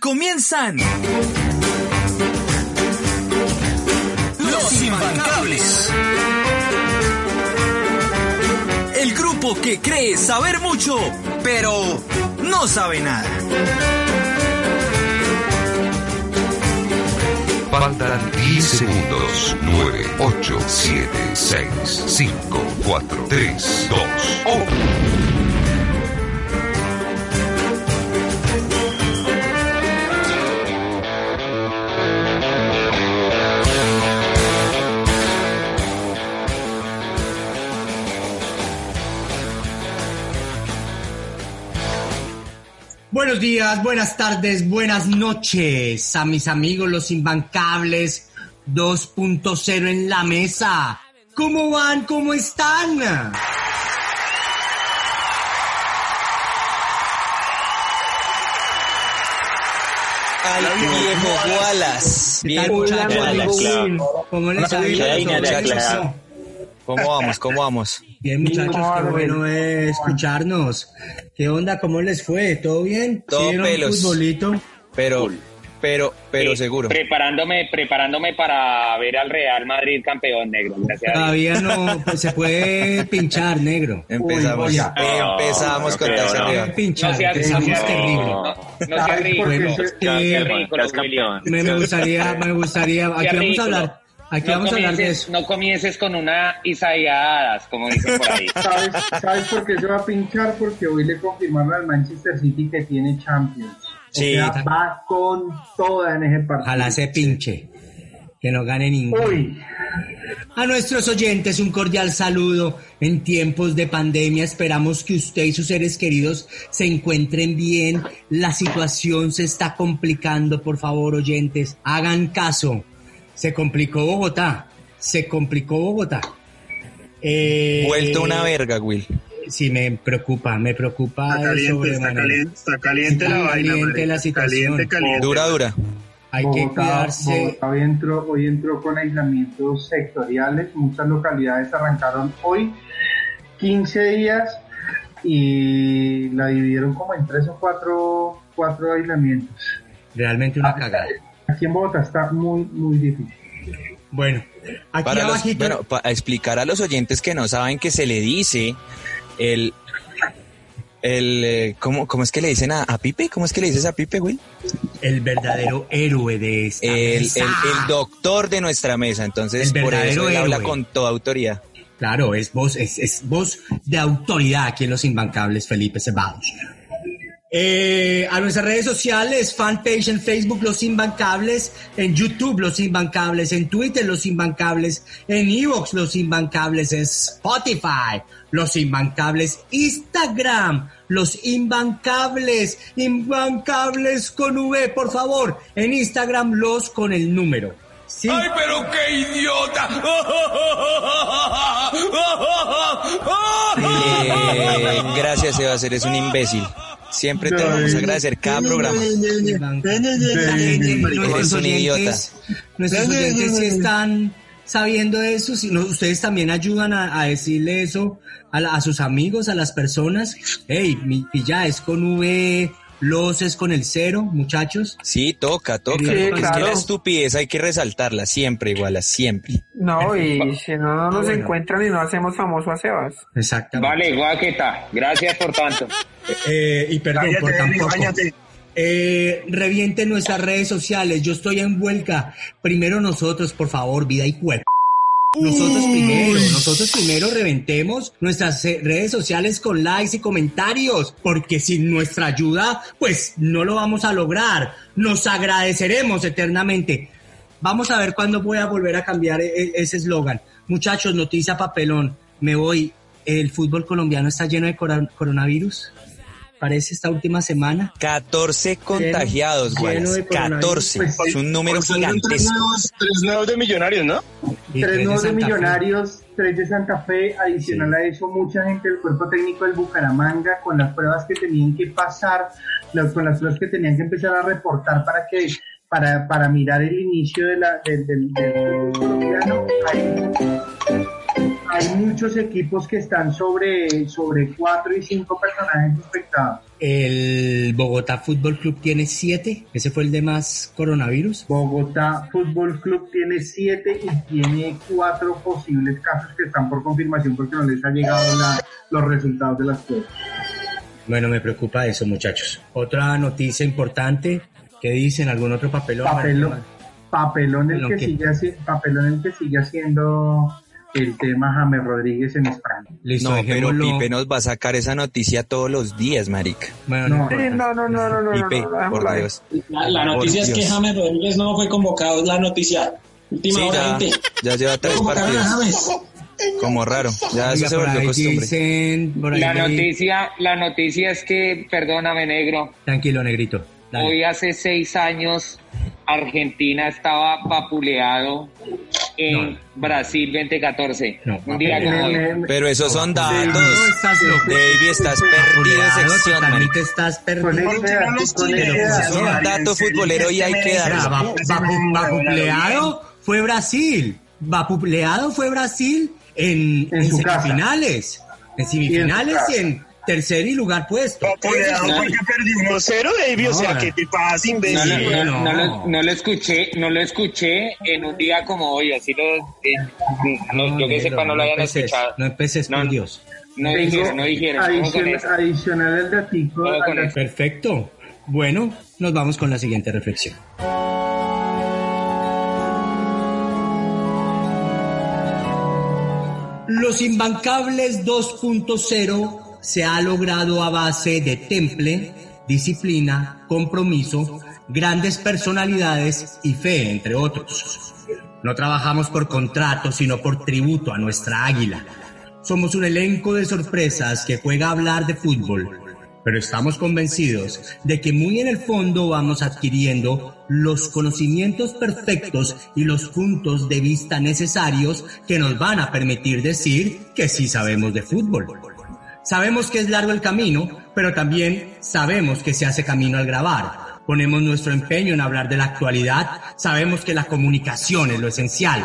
Comienzan Los Imbancables. El grupo que cree saber mucho, pero no sabe nada. Faltan 10 segundos. 9, 8, 7, 6, 5, 4, 3, 2, 1. Buenos días, buenas tardes, buenas noches a mis amigos los imbancables 2.0 en la mesa. ¿Cómo van? ¿Cómo están? Al viejo Wallace. ¿Qué tal, Bien, muchachos? ¿Cómo les ha ido, ¿Cómo vamos? ¿Cómo vamos? Bien, muchachos, qué bueno es escucharnos. ¿Qué onda? ¿Cómo les fue? ¿Todo bien? Todo ¿Sí vieron pelos. futbolito? Pero, pero, pero Eh, seguro. Preparándome, preparándome para ver al Real Madrid campeón negro. Gracias a Dios. Todavía no, pues se puede pinchar, negro. Empezamos, Uy, empezamos no con creo, no. arriba. Pinchar, No seas- empezamos no terrible. No, no seas ridículo. Bueno, eh. Me, me gustaría, me gustaría, aquí vamos a hablar, aquí no vamos a hablar de comiences, eso. No comiences con una Isaiadas, como dicen por ahí. ¿Sabes, ¿Sabes por qué se va a pinchar? Porque hoy le confirmaron al Manchester City que tiene Champions. O Sí. sea, va con toda en ese partido. Ojalá se pinche, que no gane ninguno. Uy, A nuestros oyentes un cordial saludo. En tiempos de pandemia esperamos que usted y sus seres queridos se encuentren bien. La situación se está complicando, por favor, oyentes, hagan caso. Se complicó Bogotá, se complicó Bogotá. Eh, Vuelto una verga, Will. Sí, me preocupa, me preocupa Está caliente, está caliente, está caliente Está la vaina. caliente la situación. Caliente, caliente. Dura, dura. Hay que cuidarse. Bogotá hoy, entró, hoy entró con aislamientos sectoriales. Muchas localidades arrancaron hoy 15 días y la dividieron como en tres o cuatro, cuatro aislamientos. Realmente una cagada. Aquí en Bogotá está muy, muy difícil. Bueno, aquí Para los, abajito. bueno, para explicar a los oyentes que no saben que se le dice el, el, eh, ¿cómo, cómo es que le dicen a, a Pipe? ¿Cómo es que le dices a Pipe, Will? el verdadero héroe de esta El, el, mesa. el doctor de nuestra mesa. Entonces, El por eso verdadero él habla con toda autoridad. Claro, es voz, es, es voz de autoridad aquí en Los Imbancables, Felipe Ceballos. Eh, a nuestras redes sociales, fanpage en Facebook Los Imbancables, en YouTube Los Imbancables, en Twitter Los Imbancables, en Evox Los Imbancables, en Spotify Los Imbancables, Instagram Los Imbancables, Imbancables con V, por favor, en Instagram los con el número. Sí. pero qué idiota! Eh, gracias, Sebas, eres un imbécil. Siempre te vamos a agradecer cada programa. Nuestros Eres un idiota. oyentes, nuestros oyentes sí están sabiendo eso. Si no, ustedes también ayudan a, a decirle eso a, la- a sus amigos, a las personas. Hey, mi pilla es con V, los es con el cero, muchachos. Sí, toca, toca. Sí, es que claro. la estupidez hay que resaltarla siempre, igual, a siempre. No, y si no, no nos Bueno. encuentran y no hacemos famoso a Sebas. Exactamente. Vale, guaqueta. Gracias por tanto. Eh, y perdón por tampoco. Eh, reviente nuestras redes sociales. Yo estoy en Vuelca. Primero nosotros, por favor, vida y cuerpo. Nosotros primero, nosotros primero reventemos nuestras redes sociales con likes y comentarios, porque sin nuestra ayuda, pues no lo vamos a lograr. Nos agradeceremos eternamente. Vamos a ver cuándo voy a volver a cambiar e- e- ese eslogan. Muchachos, noticia papelón. Me voy. El fútbol colombiano está lleno de coronavirus. Parece esta última semana. 14 contagiados, lleno de Wallace. coronavirus. 14. Pues, Es un número Pues tres gigantesco. nuevos, tres nuevos de millonarios, ¿no? Y tres nuevos de Fe. Millonarios, tres de Santa Fe, adicional a eso mucha gente del cuerpo técnico del Bucaramanga con las pruebas que tenían que pasar, con las pruebas que tenían que empezar a reportar para que para, para mirar el inicio de la, del, del, del fútbol colombiano. Hay, hay muchos equipos que están sobre, sobre cuatro y cinco personajes infectados. El Bogotá Fútbol Club tiene siete. Ese fue el de más coronavirus. Bogotá Fútbol Club tiene siete y tiene cuatro posibles casos que están por confirmación porque no les ha llegado la- los resultados de las pruebas. Bueno, me preocupa eso, muchachos. Otra noticia importante. ¿Qué dicen? ¿Algún otro papelón? Papelón, papelón el que que- sigue papelón el que sigue haciendo el tema James Rodríguez en España. Listo, No, pero. Pipe nos va a sacar esa noticia todos los días, marica. Bueno, No, no, no, no, no, no, no, no, Pipe, no, por. Dios. La, la noticia es que. James Rodríguez no fue convocado, es la noticia. Última Sí, hora ya, 20. ya lleva tres partidos. Como raro. Ya eso se volvió costumbre. dicen, La noticia, la noticia es que, perdóname negro, Tranquilo, negrito. Dale. hoy hace seis años Argentina estaba vapuleado en No. Brasil 2014. No, Un día como hoy. Pero esos son datos. No, estás. David, estás perdido de sección, estás perdido. esa edad, los con esa chilenos, edad, Es un no, dato futbolero y hay que vapu- vapuleado fue Brasil. Vapuleado fue Brasil en, En semifinales. En semifinales y en tercer y lugar puesto. Vapuleado porque perdió 1-0, David. O sea, No, ¿qué te pasa, No, imbécil? no, no. no lo, no lo escuché, no lo escuché en un día como hoy, así lo, eh, no, yo que sepa no lo hayan empeces, escuchado. No empeces, No, por Dios. No dijeron, no dijeron. Ojo con adicion- eso. adicional al datico. Perfecto. Bueno, nos vamos con la siguiente reflexión. Los imbancables 2.0 se ha logrado a base de temple, disciplina, compromiso, grandes personalidades y fe, entre otros. No trabajamos por contrato, sino por tributo a nuestra águila. Somos un elenco de sorpresas que juega a hablar de fútbol, pero estamos convencidos de que muy en el fondo vamos adquiriendo los conocimientos perfectos y los puntos de vista necesarios que nos van a permitir decir que sí sabemos de fútbol. Sabemos que es largo el camino, pero también sabemos que se hace camino al grabar. Ponemos nuestro empeño en hablar de la actualidad, sabemos que la comunicación es lo esencial.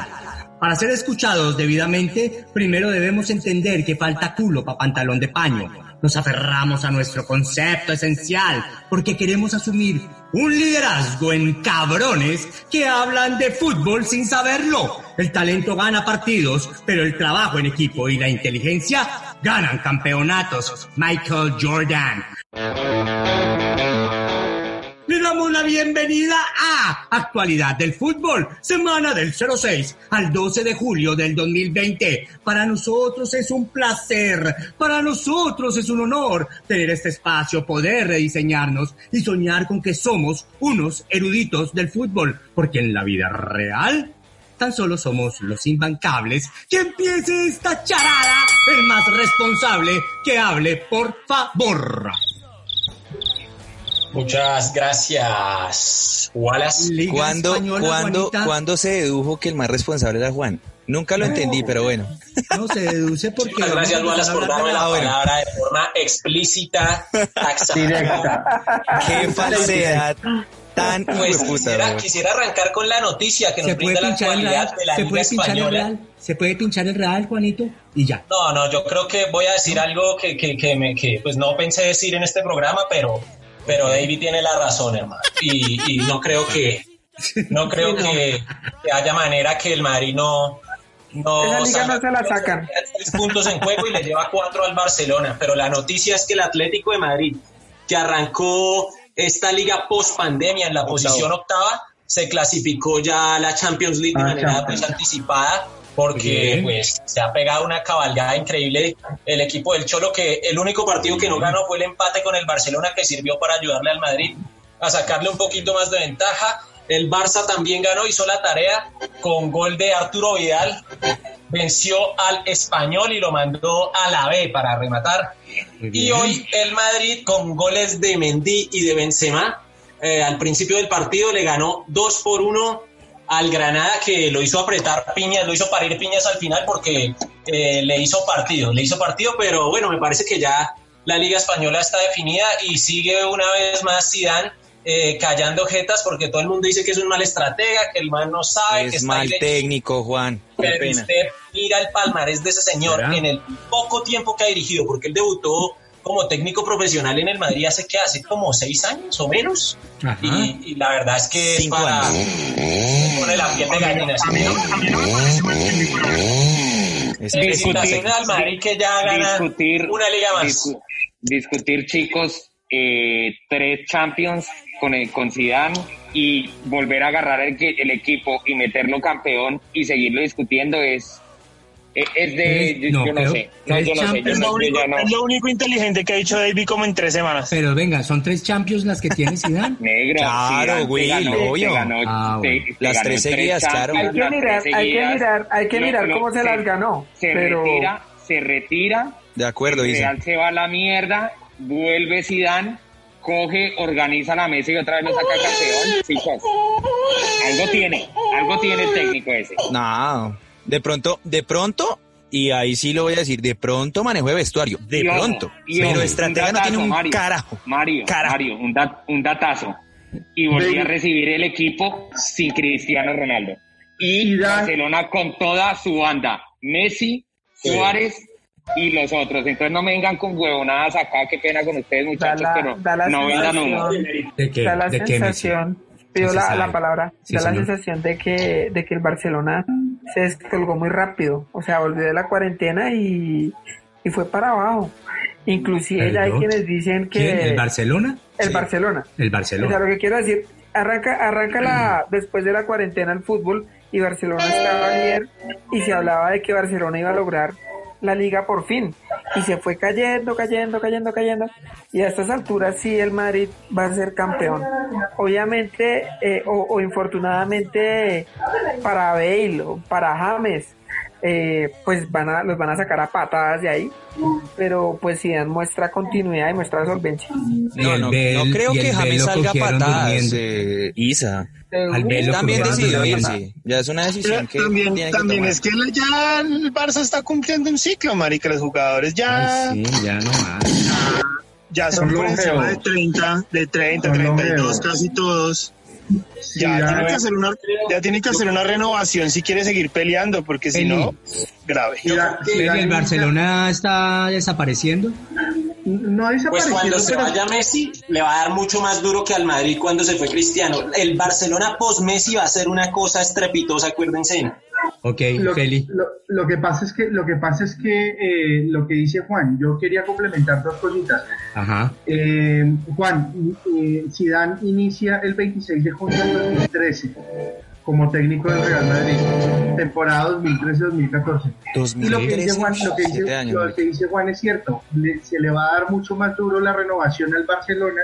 Para ser escuchados debidamente, primero debemos entender que falta culo para pantalón de paño. Nos aferramos a nuestro concepto esencial porque queremos asumir un liderazgo en cabrones que hablan de fútbol sin saberlo. El talento gana partidos, pero el trabajo en equipo y la inteligencia ganan campeonatos. Michael Jordan. Le damos la bienvenida a Actualidad del Fútbol, semana del 06 al 12 de julio del 2020. Para nosotros es un placer, para nosotros es un honor tener este espacio, poder rediseñarnos y soñar con que somos unos eruditos del fútbol, porque en la vida real tan solo somos los imbancables. Que empiece esta charada, el más responsable que hable, por favor. Muchas gracias, Wallace. ¿Cuándo, Española, cuándo. ¿Cuándo se dedujo que el más responsable era Juan? Nunca lo entendí, pero bueno. No se deduce porque. Muchas gracias, Wallace, por darme la bueno. palabra de forma explícita, taxativa. directa. Qué falsedad tan Pues quisiera, quisiera arrancar con la noticia que nos brinda la actualidad real. de la Se puede pinchar el Española. real. Se puede pinchar el real, Juanito, y ya. No, no, yo creo que voy a decir algo que, que, que, me, que pues no pensé decir en este programa, pero, pero David tiene la razón, hermano. Y, y no creo que no creo que, que haya manera que el Madrid no, no Esa liga no se la sacan. tres puntos en juego y le lleva cuatro al Barcelona. Pero la noticia es que el Atlético de Madrid, que arrancó esta liga post pandemia en la posición octava, se clasificó ya a la Champions League de Ah, manera Champions. pues, anticipada porque Bien. pues se ha pegado una cabalgada increíble el equipo del Cholo que el único partido que no ganó fue el empate con el Barcelona que sirvió para ayudarle al Madrid a sacarle un poquito más de ventaja. El Barça también ganó, hizo la tarea con gol de Arturo Vidal, venció al español y lo mandó a la B para rematar. Y hoy el Madrid con goles de Mendy y de Benzema eh, al principio del partido le ganó 2 por 1 al Granada que lo hizo apretar piñas, lo hizo parir piñas al final porque eh, le hizo partido, le hizo partido, pero bueno, me parece que ya la Liga Española está definida y sigue una vez más Zidane eh, callando jetas porque todo el mundo dice que es un mal estratega, que el man no sabe, que Es está mal técnico, Juan. Qué Pero pena. usted mira el palmarés de ese señor en el poco tiempo que ha dirigido, porque él debutó como técnico profesional en el Madrid hace que hace como seis años o menos. Y, y la verdad es que es Cinco para pone la piel de gallina. A mí no, a mí no me parece mal técnico, la verdad. Es- Felicitaciones al Madrid que ya gana discutir, una liga más. discu- discutir chicos eh, tres Champions con el con Zidane y volver a agarrar el, el equipo y meterlo campeón y seguirlo discutiendo es es es de no, yo no sé no tres yo no sé yo, Es lo, yo único, no es lo único inteligente que ha dicho David como en tres semanas. Pero venga, son tres Champions las que tiene Zidane. negro Claro, Zidane güey, ganó- obvio. ganó- Ah, te- bueno. te Las tres seguidas, claro. Champions, Hay que las mirar, tres hay que mirar, hay que mirar cómo se las ganó. se Pero retira se retira De acuerdo, el dice. Real se va a la mierda, vuelve Zidane, coge, organiza la mesa y otra vez lo saca campeón. Chicos, algo tiene, algo tiene el técnico ese. No, de pronto, de pronto, y ahí sí lo voy a decir, de pronto manejo de vestuario, de Y pronto. y pero ojo, estratega no tiene un Mario. carajo. Mario, Carajo. Mario, un, dat- un datazo. Y volví a recibir el equipo sin Cristiano Ronaldo. Y Barcelona con toda su banda. Messi, Suárez y los otros. Entonces no me vengan con huevonadas acá, qué pena con ustedes da muchachos, la, pero da la no vendan humo. ¿De qué? da la ¿De qué, Messi? sensación, pido la, palabra, Sí, da la sensación de que, de que el Barcelona se descolgó muy rápido, o sea, volvió de la cuarentena y, y fue para abajo. Inclusive ya hay quienes dicen que ¿Quién? ¿El Barcelona? el Sí, Barcelona. El O sea, Barcelona. lo que quiero decir, arranca, arranca la, después de la cuarentena el fútbol y Barcelona estaba bien y se hablaba de que Barcelona iba a lograr la liga por fin. Y se fue cayendo, cayendo, cayendo, cayendo. Y a estas alturas sí el Madrid va a ser campeón. Obviamente eh, o, infortunadamente para Bale para James eh, pues van a, los van a sacar a patadas de ahí pero pues si dan muestra continuidad y muestra solvencia. No, no, no creo que James salga a patadas, eh, Isa. Al También decidió irse. Ya es una Pero decisión que también, tiene que también tomar. es que la- ya el Barça está cumpliendo un ciclo, marica. Los jugadores ya, Ay, sí, ya no más. ya son por encima de 30, de 30, Son 32, longevos. casi todos. Sí, Ya, ya- tiene que hacer una, ya tiene que hacer una renovación si quiere seguir peleando, porque si no, grave. ¿El Barcelona está desapareciendo? no Pues desapareció, cuando se vaya Messi, le va a dar mucho más duro que al Madrid cuando se fue Cristiano. El Barcelona post-Messi va a ser una cosa estrepitosa, acuérdense. Ok, lo, Feli. lo- lo que pasa es que lo que pasa es que eh, lo que dice Juan, yo quería complementar dos cositas. Ajá. Eh, Juan, eh, Zidane inicia el 26 de junio del 2013 como técnico del Real Madrid, temporada 2013-2014. Y lo que dice 2013, Juan, lo que siete dice, años, lo marica. que dice Juan es cierto, le- se le va a dar mucho más duro la renovación al Barcelona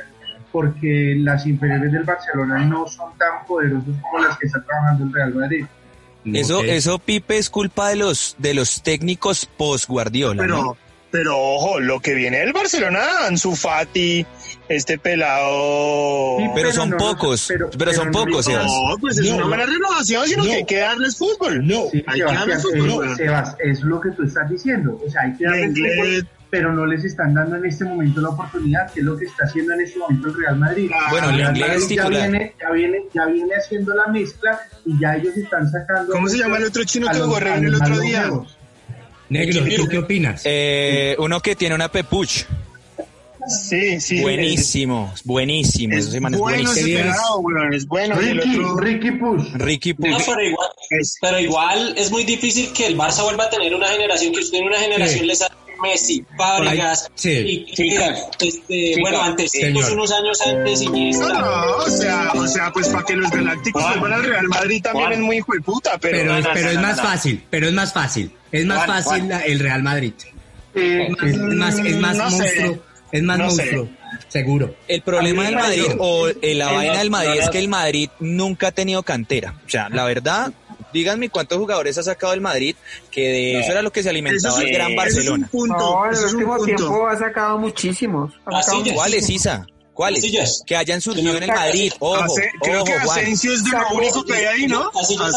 porque las inferiores del Barcelona no son tan poderosos como las que está trabajando el Real Madrid. Eso, eso, Pipe, es culpa de los, de los técnicos post Guardiola. Pero, pero ojo, lo que viene del Barcelona, Ansu Fati, este pelado. Sí, Pero son no, pocos, pero son no- pocos, Sebas. No, pues es No, una buena renovación, sino No. que hay que darles fútbol. No, Sí, hay que darles Sebastián, fútbol. eh. Sebas, es lo que tú estás diciendo. O sea, hay que darles fútbol, pero no les están dando en este momento la oportunidad, que es lo que está haciendo en este momento el Real Madrid. Bueno, el Real Madrid ya titular. viene, ya, viene, ya viene haciendo la mezcla y ya ellos están sacando. ¿Cómo se llama el otro chino que los el otro día? longevos. Negro, ¿tú qué opinas? Eh, uno que tiene una pepuch. Sí, sí. buenísimo, buenísimo. Es, man es bueno buenísimo. weón, es bueno. Ricky, otro, Ricky Push. Ricky. No, pero igual, pero igual es muy difícil que el Barça vuelva a tener una generación, que usted en una generación Sí. le sale Messi, Fábregas, Sí. y, este, bueno, antes, señor. unos años antes, No, Iniesta. no, o sea, o sea, pues para que los galácticos Juan. vuelvan al Real Madrid también es muy hijo de puta, pero, Pero, no, es, no, pero no, es más no. fácil, pero es más fácil. Es más fácil el Real Madrid. Eh, Es más, es más No sé. monstruo. Es más No sé. monstruo. Seguro. El problema del Madrid o eh, la el- vaina del Madrid no, es no. que el Madrid nunca ha tenido cantera. O sea, la verdad, díganme cuántos jugadores ha sacado el Madrid, que de No. eso era lo que se alimentaba el gran ese es un Barcelona. punto, No, en el último punto. tiempo ha sacado muchísimos. Ha Ah, sacado sí, ya- ¿Cuál es muchísimos. Isa? ¿Cuáles? Casillas. Que hayan surgido en el Madrid. Ojo, creo ojo, que Juan. Asensio es de lo único que hay ahí, ¿no? Casillas,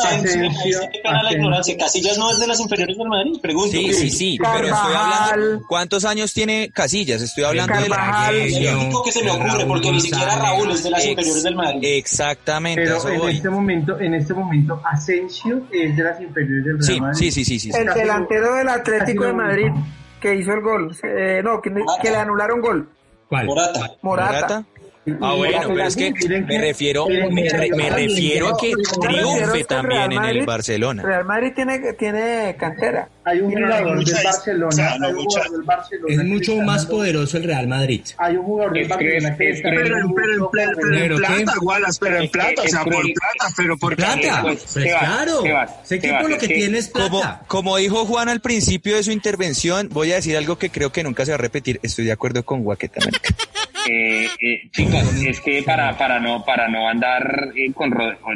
ignorancia. Casillas no es de las inferiores del Madrid, pregunto. Sí, sí, sí, pero estoy hablando. ¿Cuántos años tiene Casillas? Estoy hablando de la. El único que se me ocurre, porque ni siquiera. Raúl es de las Ex- inferiores del Madrid. Exactamente, a Pero eso en voy. este momento, en este momento, Asensio es de las inferiores del Real Sí, Madrid. sí, sí, sí, sí. sí. El delantero del Atlético de Madrid que hizo el gol. Eh, no, que, que le anularon gol. ¿Cuál? Morata. Morata. ¿Morata? Ah, bueno, pero es que me refiero, me, re- me refiero a que triunfe también Real en el Madrid- Barcelona. Real Madrid tiene, tiene cantera. Hay un jugador del Barcelona. no hay un mucha- jugador del Barcelona Es mucho más poderoso el Real Madrid. Hay un jugador del Barcelona Pero, dando pero, mucho pero, pero ¿Pero en plata, Wallace, pero en plata, o es sea, por plata, pero por ¿Plata? Pues, Pues claro. Ese equipo lo que tiene es Como, plata. como dijo Juan al principio de su intervención, voy a decir algo que creo que nunca se va a repetir. Estoy de acuerdo con Guaqueta. Eh, eh, chicos, es que para, para no para no andar eh, con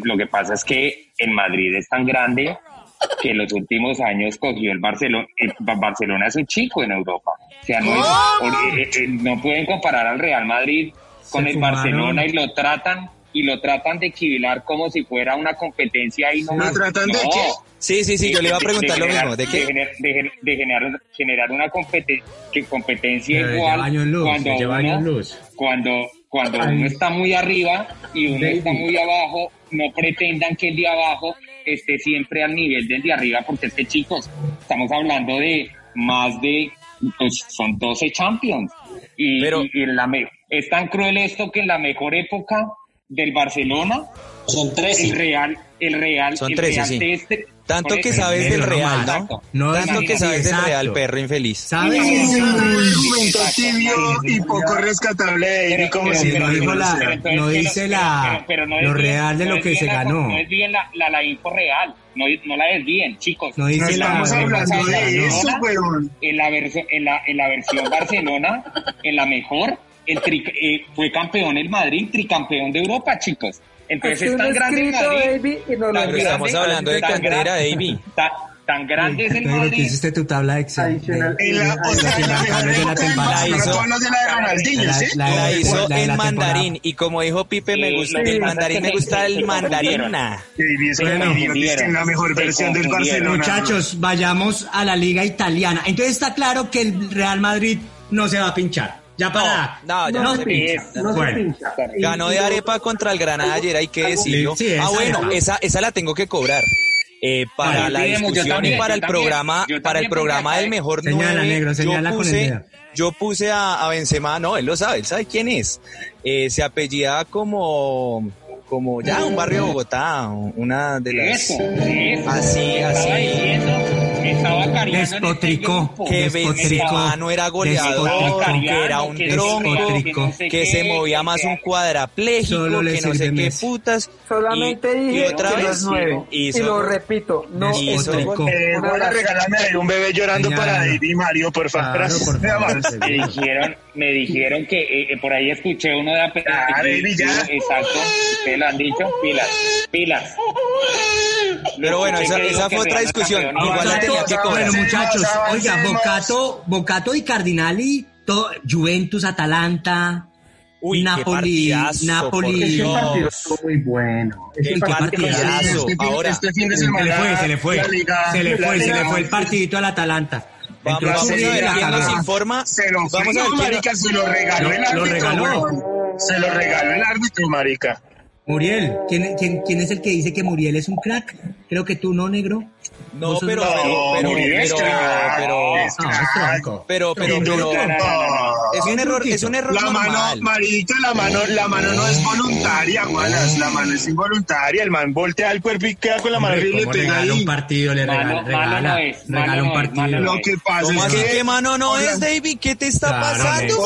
lo que pasa es que en Madrid es tan grande que en los últimos años cogió el Barcelona. El Ba- Barcelona es un chico en Europa. O sea, no, es- eh, eh, no pueden comparar al Real Madrid con Se el fumaron. Barcelona y lo tratan y lo tratan de equivilar como si fuera una competencia y no ¿Lo tratan de qué? Sí, sí, sí, yo le iba a preguntar lo generar- mismo. ¿De qué? de gener- de generar, generar una competencia Pero igual lleva años luz, cuando lleva uno, años luz. cuando cuando uno está muy arriba y uno Baby. está muy abajo, no pretendan que el de abajo esté siempre al nivel del de arriba, porque es que chicos, estamos hablando de más de, pues, son 12 champions. Y, Pero- y- y en la me- es tan cruel esto que en la mejor época del Barcelona, Son 13. el Real, el Real, Son el 13, Real sí. de este- Tanto por que sabes del no Real. ¿no? No, Tanto que sabes del. Real, perro infeliz. ¿Sabes? Exacto. tibio y poco rescatable como si pero- dijo la- no dice la- no lo real de no lo que se ganó. No es bien la, la, la info real, no, no la desvíen, chicos. No No dice la... estamos hablando de eso, weón. En la, en, la, en la versión Barcelona, en la mejor, el eh, fue campeón el Madrid, tricampeón de Europa, chicos. Entonces Es tan grande Madrid. David, y no lo estamos hablando de tan cantera, grande- David. Tan, tan grande es el Madrid. hiciste tu tabla de Excel. La, hizo- en la mandarín y como dijo Pipe, me gusta el mandarín, me gusta el mandarina. La mejor versión del. Barcelona. Muchachos, vayamos a la liga italiana. Entonces está claro que el Real Madrid no se va a pinchar. Ya para... no, ya no se pincha. pincha. No Bueno. se pincha. Ganó de arepa contra el Granada ayer, hay que decirlo. Sí, ah, bueno, esa, esa la tengo que cobrar. Eh, para la yo discusión también, y para el también, programa, para el programa del acá- mejor Señala, nueve, negro, señala yo con el puse, yo puse a, a Benzema, no, él lo sabe, él sabe quién es. Eh, se apellida como, como ya un barrio de Bogotá, una de las. Eso, eso. Así, así. Este Despotricó. que Despotricó. Benzema no era goleador, que era un Que tronco, despotricó. no sé que qué, se movía más un cuadrapléjico, que no sé qué putas. Solamente Y- y dije otra vez es nueve. hizo- y lo repito, no es. Eh, Un abrazo. regálame ahí un bebé llorando para David y Mario, por favor. Dijeron, me dijeron que eh, eh, por ahí escuché uno de ape- Ah, baby, ya. Exacto, ustedes lo han dicho, pilas, pilas. Pero bueno, esa, esa fue otra discusión. Igual la tenía que cobrar. Bueno, muchachos, oiga. Bocato, Bocato y Cardinali, todo, Juventus, Atalanta, Uy, qué Napoli, partidazo, Napoli. por Ese Dios. partido estuvo muy bueno. Ese El partido- partidazo. Este fin- Ahora, este fin de Se le fue, se le fue. la Liga- Se le fue, se le fue el partidito al Atalanta. Vamos, Entró vamos a ver quién nos informa. Se lo Vamos a ver fregó, quién marica, se lo regaló Lo- el árbitro. Se lo regaló el árbitro, marica. Muriel, ¿quién, quién, quién es el que dice que Muriel es un crack? Creo que tú no, negro. No, pero, pero, pero, Muriel es pero, crack. pero, Es un error, es un error La mano, marica, la mano, la mano no es voluntaria, Wallace. La mano es involuntaria. El man voltea el cuerpo y queda con la mano y le ¿cómo pega regala un ahí. partido, le regala, regala, no es, malo regala un partido. Lo que pasa ¿Cómo es así que que mano no es, David? ¿Qué te está Claro, pasando,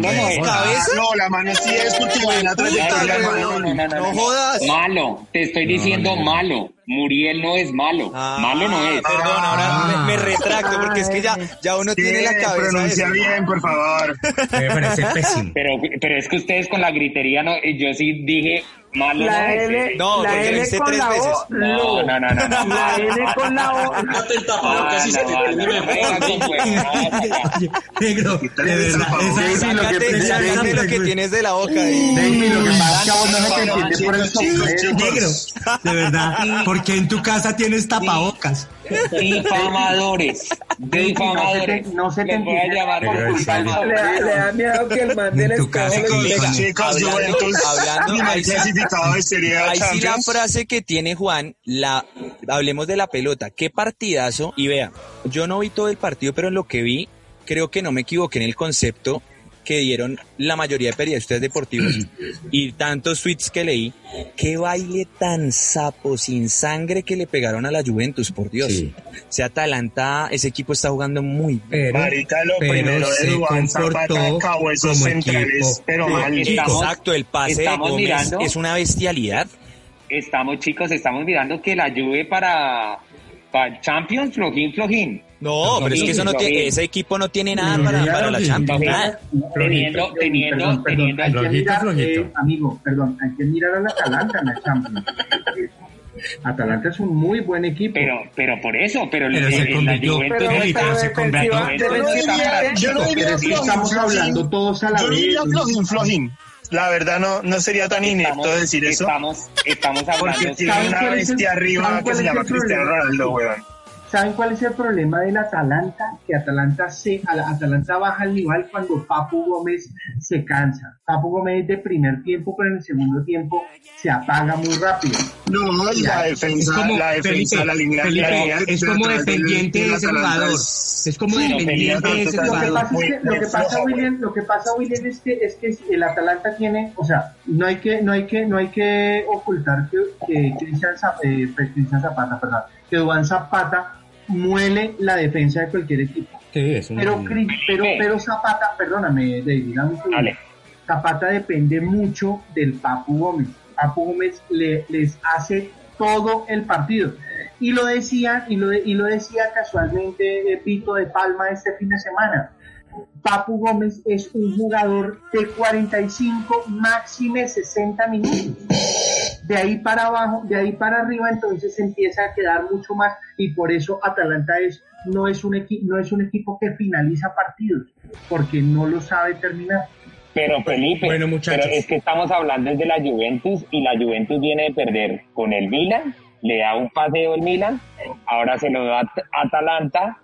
¿qué es cabeza? No, la mano sí es porque la trayectoria del No, balón. no, no, no, No jodas. Malo, te estoy diciendo malo. Muriel no es malo. Ah, malo no es. Perdón, ahora Ah. me, me retracto porque es que ya, ya uno tiene la cabeza. pronuncia eso. bien, por favor. Me parece pésimo. Pero, pero es que ustedes con la gritería, no, yo sí dije Malo La no L. No, la porque L con tres la veces. O, No, no, no, no, no. La L con la O. El tapabocas y se te no, prende no, mejor. no, no, no, Negro, de verdad. Sácate, lo que tienes de la boca. David, lo que pasa es que por el. Negro, de verdad. ¿Por qué en tu casa tienes tapabocas? Difamadores. Difamadores. No se te Les voy a llamar por culpa. Le da, le da miedo que el man del En tu espejo casa, lo con- diga. con- Chicos, Hablando- Juventus, hablando- primer ahí sí- clasificado de Serie A Ahí sí la frase que tiene Juan, la hablemos de la pelota, qué partidazo. Y vea, yo no vi todo el partido, pero en lo que vi, creo que no me equivoqué en el concepto que dieron la mayoría de periodistas deportivos y tantos tweets que leí. Qué baile tan sapo, sin sangre que le pegaron a la Juventus, por Dios. Sí. O sea, Atalanta, ese equipo está jugando muy bien. Pero, Marica, lo pero primero de se Duván Zapata acabó esos como centrales, equipo. pero Sí, mal. estamos- Exacto, el pase de estamos Gómez mirando. es una bestialidad. Estamos, chicos, estamos mirando que la Juve para, para Champions, flojín, flojín. No, pero es que eso no tiene, ese equipo no tiene nada para, para la Champions. Teniendo, teniendo, Perdón, perdón, teniendo hay que Flojito, mirar, flojito. eh, amigo, perdón, hay que mirar al Atalanta en la Champions. Atalanta es un muy buen equipo. Pero, pero por eso, pero, Pero el- se convirtió, se convirtió. Yo no diría- yo estamos hablando todos a la Yo vez. diría flojín, flojín. La verdad no, no sería tan inepto estamos, decir eso. Estamos, estamos Porque hablando. tiene ¿saben una bestia arriba que se llama Cristiano? Ronaldo, weón. ¿Saben cuál es el problema del Atalanta? Que Atalanta se, Atalanta baja el nivel cuando Papu Gómez se cansa. Papu Gómez es de primer tiempo, pero en el segundo tiempo se apaga muy rápido. No, y la defensa, Es como, la defensa, Felipe, la línea, Felipe, la línea es como dependiente de ese jugador. es- como dependiente de ese Felipe, Lo que jugador. lo que pasa, William, lo que pasa, William, es que, es que el Atalanta tiene, o sea, no hay que, no hay que, no hay que ocultar que, que Cristian Zap- eh, pues, Cristian Zapata, perdón, que Duván Zapata muele la defensa de cualquier equipo. Sí, es un- Pero, pero, pero Zapata, perdóname, David. Dale. Zapata depende mucho del Papu Gómez. Papu Gómez le, les hace todo el partido. Y lo decía, y lo, de- y lo decía casualmente eh, Vito de Palma este fin de semana. Papu Gómez es un jugador de 45, máxime 60 minutos. De ahí para abajo, de ahí para arriba, entonces empieza a quedar mucho más y por eso Atalanta es no es un equipo no es un equipo que finaliza partidos porque no lo sabe terminar. Pero Felipe, Bueno, muchachos. pero es que estamos hablando desde la Juventus y la Juventus viene de perder con el Milan, le da un paseo el Milan, ahora se lo da a Atalanta.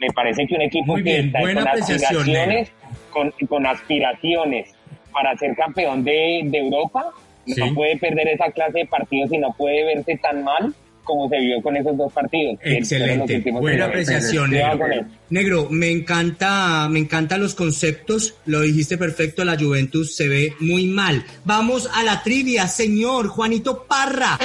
Me parece que un equipo Muy que bien, está buena con aspiraciones, con, con aspiraciones para ser campeón de, de Europa, no puede perder esa clase de partidos y no puede verse tan mal como se vio con esos dos partidos. Excelente, buena apreciación. Negro, me encanta, me encantan los conceptos, lo dijiste perfecto, la Juventus se ve muy mal. Vamos a la trivia, señor Juanito Parra.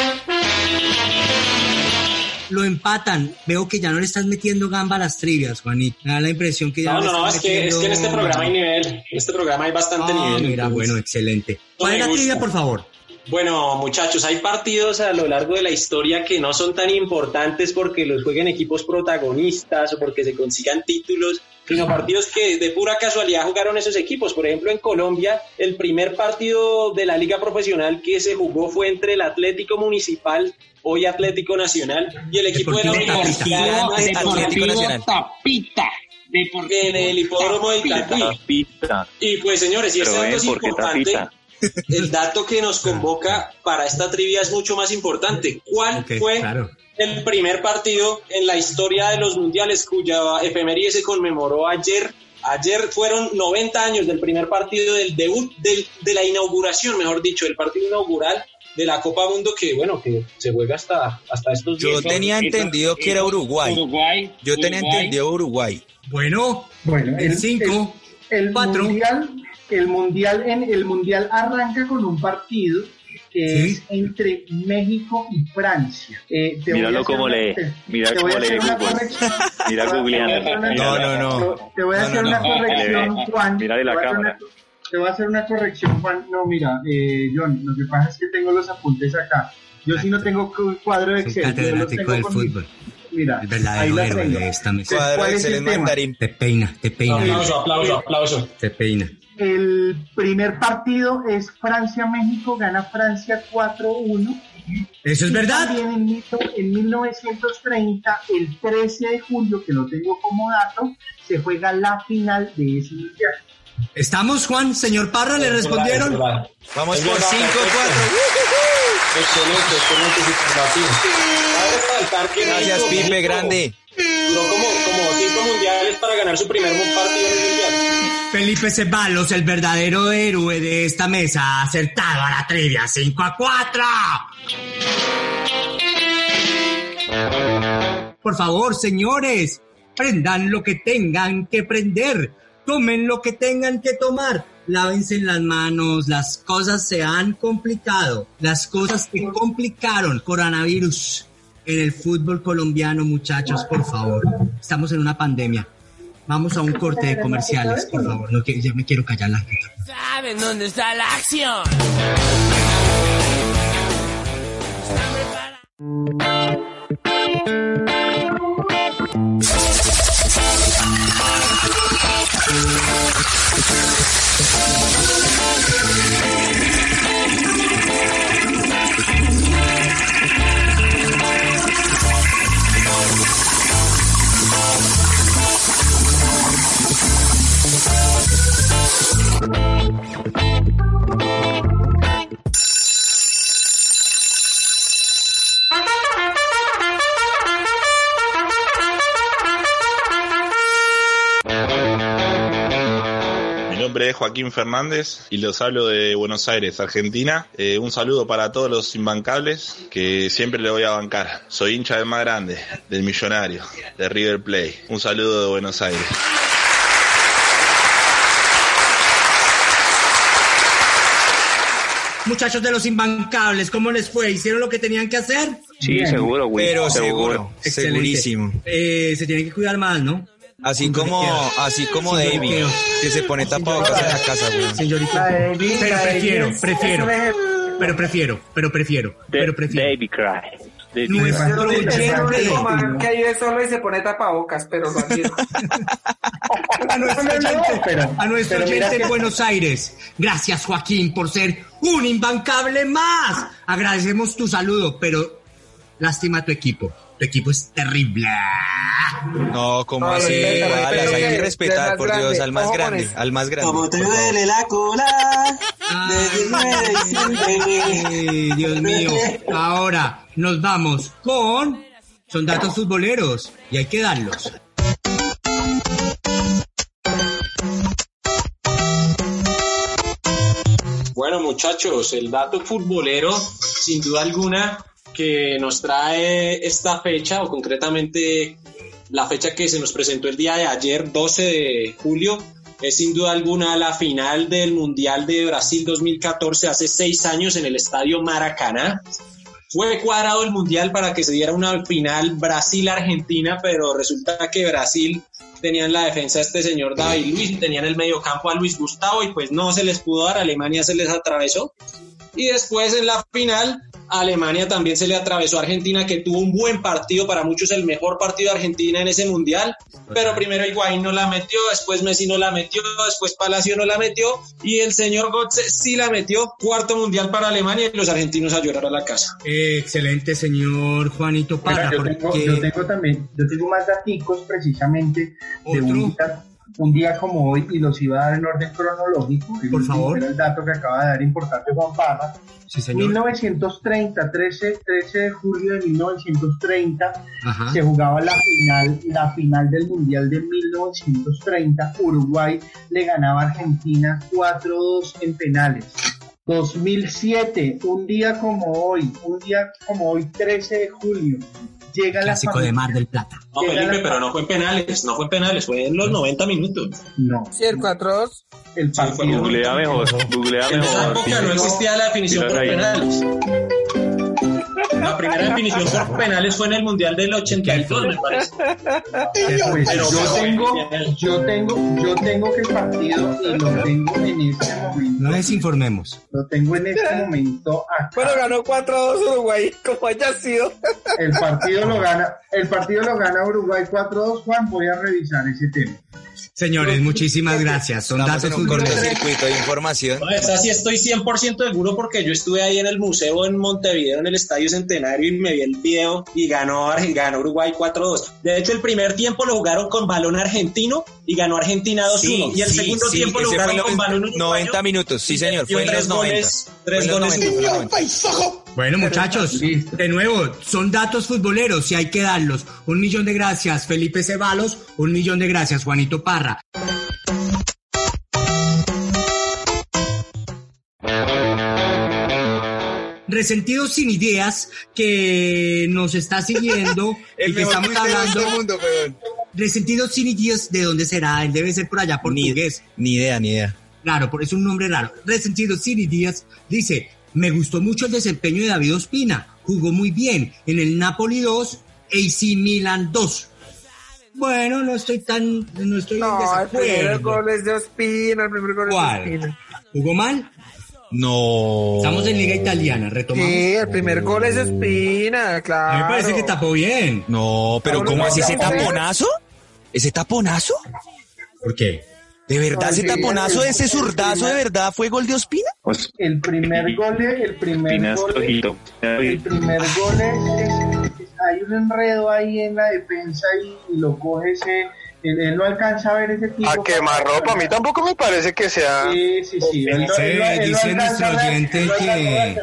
Lo empatan. Veo que ya no le estás metiendo gamba a las trivias, Juanito. Me da la impresión que ya No, le no, no, estás es que, es que en este programa hay nivel. En este programa hay bastante Ah, nivel. mira, entonces- bueno, excelente. ¿Cuál es la gusta. trivia, por favor? Bueno, muchachos, hay partidos a lo largo de la historia que no son tan importantes porque los jueguen equipos protagonistas o porque se consigan títulos, sino partidos que de pura casualidad jugaron esos equipos. Por ejemplo, en Colombia, el primer partido de la liga profesional que se jugó fue entre el Atlético Municipal, hoy Atlético Nacional, y el equipo de la Universidad Atlético Deportivo Nacional. Tapita. Deportivo en el hipódromo de Itatí. Tapita. Y pues señores, y este ven, es ¿por qué importante. tapita? El dato que nos convoca para esta trivia es mucho más importante. ¿Cuál fue claro. El primer partido en la historia de los mundiales cuya efeméride se conmemoró ayer? Ayer fueron 90 años del primer partido del debut, del- de la inauguración, mejor dicho, del partido inaugural de la Copa Mundo que, bueno, que se juega hasta, hasta estos Yo días. tenía entendido que era Uruguay. Uruguay. Yo tenía Uruguay. entendido Uruguay. Bueno, Bueno, el 5, el cuatro. mundial, el mundial, en el mundial arranca con un partido que Sí. es entre México y Francia. Eh, Míralo cómo una- lee, mira cómo lee Google. Mira googleando. No, no, no. Te voy a No, hacer una corrección, Juan. mírale la Te voy a hacer cámara. una- Te voy a hacer una corrección, Juan. No, mira, eh, John, lo que pasa es que tengo los apuntes acá. Yo sí no tengo cu- cuadro de Excel. catedrático del fútbol. Mira, El ahí verdadero la héroe de esta mesa. Cuadro ¿cuál es Excel el en tema? mandarín. Te peina, te peina, Aplauso, aplauso, aplauso. te peina. El primer partido es Francia-México, gana Francia 4-1. Eso es Y verdad. También en, mil- en 1930, el 13 de julio, que lo tengo como dato, se juega la final de ese mundial. ¿Estamos, Juan? Señor Parra, ¿le respondieron? Es verdad. Vamos Es por verdad, 5-4. perfecto. Excelente, excelente que Gracias, Pipe, grande. Duró como, como cinco mundiales para ganar su primer partido en el mundial. Felipe Ceballos, el verdadero héroe de esta mesa, acertado a la trivia 5 a 4. Por favor, señores, prendan lo que tengan que prender, tomen lo que tengan que tomar, lávense las manos, las cosas se han complicado, las cosas que complicaron. Coronavirus en el fútbol colombiano, muchachos, por favor, estamos en una pandemia. Vamos a un corte de comerciales, por favor, no, que ya me quiero callar la gente. ¿Saben dónde está la acción? Mi nombre es Joaquín Fernández y los hablo de Buenos Aires, Argentina. Eh, un saludo para todos los imbancables que siempre le voy a bancar. Soy hincha del más grande, del millonario, de River Plate. Un saludo de Buenos Aires. Muchachos de los imbancables, ¿cómo les fue? ¿Hicieron lo que tenían que hacer? Sí, Bien. seguro, güey. Pero seguro. seguro, segurísimo. Eh, se tienen que cuidar más, ¿no? Así como, así como Sin David, que se pone tapabocas en la casa, güey. Señorita. David, pero prefiero, David prefiero, pero prefiero, pero prefiero, pero prefiero. Baby Cry. De- Nuestro único man que vive solo y se pone tapabocas, pero lo admiro. a nuestro oyente, pero- a nuestro pero mira oyente en que- Buenos Aires. Gracias, Joaquín, por ser un imbancable más. Agradecemos tu saludo, pero lástima a tu equipo. Tu equipo es terrible. No, como así? hay que respetar, por Dios, al más grande, al más grande. Como te duele la cola. Desde el 9 de diciembre. Ay, Dios mío. Ahora nos vamos con. Son datos futboleros y hay que darlos. Bueno, muchachos, el dato futbolero, sin duda alguna, que nos trae esta fecha, o concretamente la fecha que se nos presentó el día de ayer, 12 de julio, es sin duda alguna la final del Mundial de Brasil 2014, hace seis años en el Estadio Maracaná. Fue cuadrado el Mundial para que se diera una final Brasil-Argentina, pero resulta que Brasil tenían la defensa a este señor David Luis tenían el mediocampo a Luis Gustavo y pues no se les pudo dar, Alemania se les atravesó. Y después en la final, Alemania también se le atravesó a Argentina, que tuvo un buen partido, para muchos el mejor partido de Argentina en ese mundial. Pero primero Higuaín no la metió, después Messi no la metió, después Palacio no la metió y el señor Götze sí la metió. Cuarto mundial para Alemania y los argentinos a llorar a la casa. Eh, excelente, señor Juanito Parra, yo, tengo, porque yo tengo también, yo tengo más daticos precisamente de un un día como hoy y los iba a dar en orden cronológico. Por favor. Era el dato que acaba de dar importante Juan Parra. Sí, señor. 1930, 13, 13 de julio de 1930, Ajá. se jugaba la final, la final del Mundial de 1930. Uruguay le ganaba a Argentina 4-2 en penales. 2007, un día como hoy, un día como hoy, 13 de julio, llega Clásico la de Mar del Plata. No, Felipe, pero no fue en penales, no fue en penales, fue en los 90 minutos. No, Sí, el 4-2. el partido. Googlea mejor. Googlea En esa mejor. época no existía la definición por penales. La primera definición por penales fue en el Mundial del 82, me parece. Pues Pero yo tengo, yo tengo, yo tengo que el partido y lo tengo en este momento. No desinformemos. Lo tengo en este momento acá. Bueno, ganó 4-2 Uruguay, como haya sido. El partido lo gana, el partido lo gana Uruguay 4-2. Juan, voy a revisar ese tema. Señores, muchísimas gracias. Son Estamos datos en un cortocircuito de información. No, esa sí estoy 100% seguro porque yo estuve ahí en el museo en Montevideo, en el Estadio Centenario, y me vi el video y ganó, ganó Uruguay 4-2. De hecho, el primer tiempo lo jugaron con balón argentino y ganó Argentina 2-1. Sí, y el sí, segundo sí, tiempo lo jugaron con balón uruguayo. 90 minutos, sí señor, fue en tres los 90. goles, tres Fue en los goles 90, fue en los 90. Bueno, muchachos, de nuevo, son datos futboleros y hay que darlos. Un millón de gracias, Felipe Ceballos. Un millón de gracias, Juanito Parra. Resentidos sin ideas que nos está siguiendo y que estamos hablando. Resentidos sin ideas, ¿de dónde será? Él debe ser por allá portugués. Ni idea, ni idea. Claro, por eso es un nombre raro. Resentido City Díaz dice, me gustó mucho el desempeño de David Ospina. Jugó muy bien en el Napoli 2, AC Milan 2. Bueno, no estoy tan, no estoy en No, el primer gol es de Ospina, el primer gol ¿Cuál? es de Ospina. ¿Jugó mal? No. Estamos en Liga Italiana, retomamos. Sí, el primer gol es de Ospina, claro. A mí me parece que tapó bien. No, pero ¿cómo así ese taponazo? ¿Ese taponazo? ¿Por qué? ¿De verdad ese taponazo, ese zurdazo de verdad fue gol de Ospina? El primer gol, el primer gol, el primer gol es, hay un enredo ahí en la defensa y, y lo coge ese, él, él no alcanza a ver ese tipo. A quemarropa, a mí tampoco me parece que sea. Sí, sí, sí. Él, Dice- él nuestro ver- oyente que-.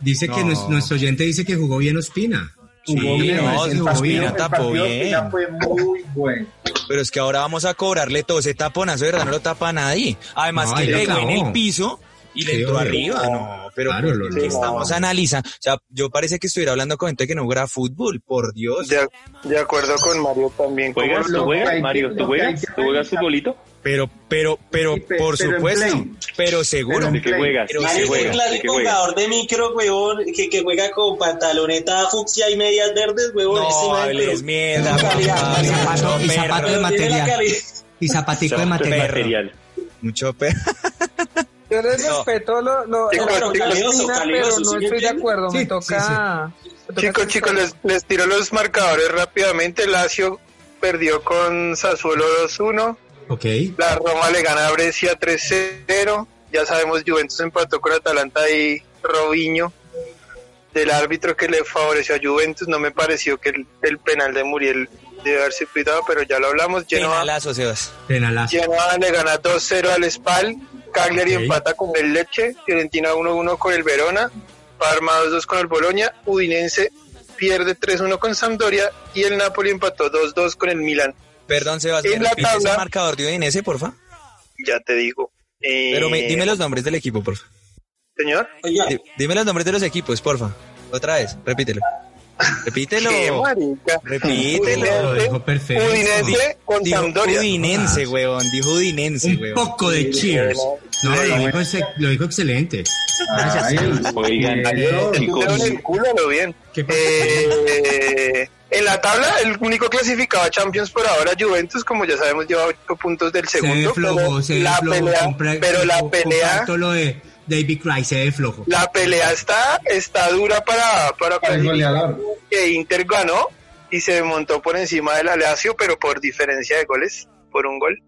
Dice que No. nuestro oyente dice que jugó bien Ospina. Jugó Sí, bien, no, jugó bien, tapó bien. Ospina fue muy bueno. Pero es que ahora vamos a cobrarle todo ese taponazo, de verdad no lo tapa nadie. Además No, que pegó en el piso y le entró arriba. No, pero Claro, lo- ¿qué lo- estamos analizando. O sea, yo parece que estuviera hablando con gente que no juega fútbol, por Dios. De, de acuerdo con Mario también. ¿Juegas? lo ¿Tú juegas, Mario? lo ¿Tú juegas? ¿Tú juegas futbolito? Pero, pero, pero, Sí, por pero supuesto, pero seguro. Pero ¿De qué juegas? Pero ¿De qué Mario es juegas? el ¿De clásico jugador de micro, huevón, que, que juega con pantaloneta fucsia y medias verdes, huevón. No, hables mierda, zapato, y zapato de material. Y zapatico de material. Mucho perro. Yo les No. respeto lo, lo, Chicos, lo pero no ¿sí me estoy de acuerdo. Sí, me toca. Chicos, chicos, les, les tiro los marcadores rápidamente. Lazio perdió con Sassuolo 2-1. Ok. La Roma le gana a Brescia 3-0. Ya sabemos, Juventus empató con Atalanta y Robinho. Del árbitro que le favoreció a Juventus, no me pareció que el, el penal de Muriel debe haberse pitado, pero ya lo hablamos. Genoa, Penalazo, Sebas. Penalazo. Genoa le gana 2-0 al Spal. Cagliari Ok. empata con el Leche. Fiorentina 1-1 con el Verona. Parma 2-2 con el Boloña. Udinense pierde 3-1 con Sampdoria. Y el Napoli empató 2-2 con el Milan. Perdón, Sebas, En ¿me la tabla- el marcador de Udinese, porfa? Ya te digo. Eh, Pero me- dime los nombres del equipo, porfa. Señor. Dime los nombres de los equipos, porfa. Otra vez, repítelo. Repítelo. Qué marica. Repítelo. Lo dijo perfecto. Udinese con Dijo Sampdoria. Udinense, huevón. Dijo Udinense, Un huevón. poco de cheers. No, lo dijo, ex- lo dijo excelente. Gracias. Ay, Oigan, chicos, el culo lo bien. Eh, en la tabla, el único clasificado a Champions por ahora, Juventus, como ya sabemos, lleva 8 puntos del Se ve segundo. flojo, pero se ve la flojo. pelea, pero la pelea, lo de David Cry, se ve flojo. la pelea está, está dura para, para El goleador. que Inter ganó y se montó por encima del Lazio, pero por diferencia de goles, por un gol.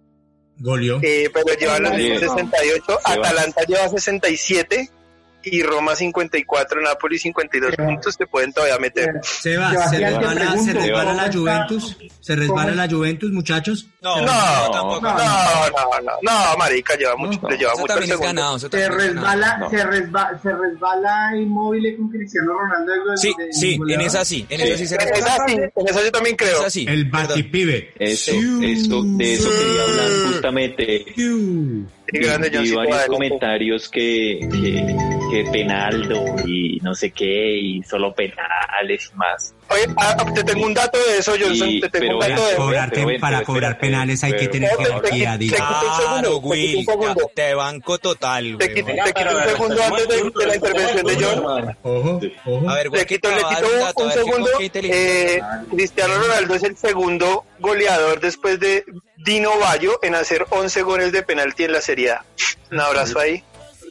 Golio. Eh, pero lleva los Bien. 68, va. Atalanta lleva 67 y Roma 54, Napoli 52 puntos, te pueden todavía meter. Seba, se Sebastián, te resbala, se resbala ¿cómo la Juventus. Se resbala cómo- la Juventus, muchachos. No, No, tampoco. no, no, no, no, marica, lleva mucho, le lleva mucho el ganado. Se resbala, se resbala, se resbala inmóvil con Cristiano Ronaldo. el- Sí, el sí, en esa sí, en esa sí se En resbala. esa sí, en esa yo también creo. El batipibe. eso, eso, de eso quería hablar justamente. Sí, grande, John, sí, varios comentarios que, que, que penaldo y no sé qué, y solo penales y más. Oye, ah, te tengo un dato de eso, Johnson. Sí, te tengo un dato de eso. Cobrar- pero ven, para cobrar espérate, penales hay que tener Te- te- jerarquía, te- diga. te- un Claro, segundo, Will, te banco total, Te quito, te un segundo antes de, de la intervención de John. Ojo, ojo. A ver, güey, quito, le quito un segundo. Eh, Cristiano Ronaldo es el segundo goleador después de Dino Bayo en hacer 11 goles de penalti en la Serie A. Un abrazo ahí.